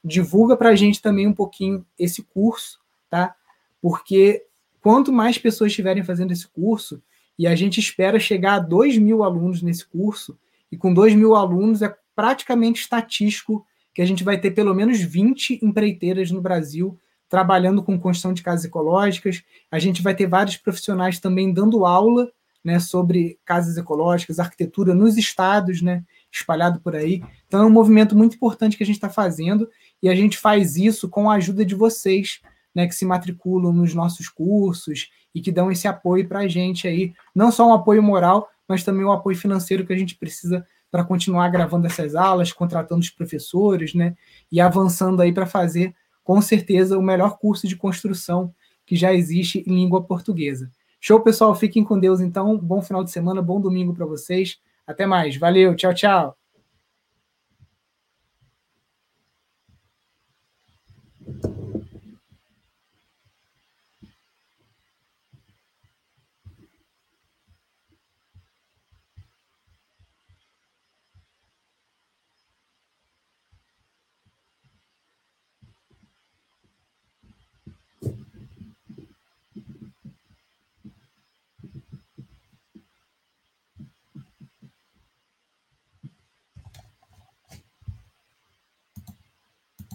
divulga para a gente também um pouquinho esse curso, tá? Porque quanto mais pessoas estiverem fazendo esse curso, e a gente espera chegar a 2 mil alunos nesse curso, e com 2 mil alunos é praticamente estatístico que a gente vai ter pelo menos 20 empreiteiras no Brasil trabalhando com construção de casas ecológicas. A gente vai ter vários profissionais também dando aula né, sobre casas ecológicas, arquitetura nos estados, né, espalhado por aí. Então é um movimento muito importante que a gente está fazendo e a gente faz isso com a ajuda de vocês, né, que se matriculam nos nossos cursos e que dão esse apoio para a gente aí, não só um apoio moral, mas também um apoio financeiro que a gente precisa para continuar gravando essas aulas, contratando os professores, né, e avançando aí para fazer, com certeza, o melhor curso de construção que já existe em língua portuguesa. Show, pessoal. Fiquem com Deus, então. Bom final de semana, bom domingo para vocês. Até mais. Valeu. Tchau, tchau.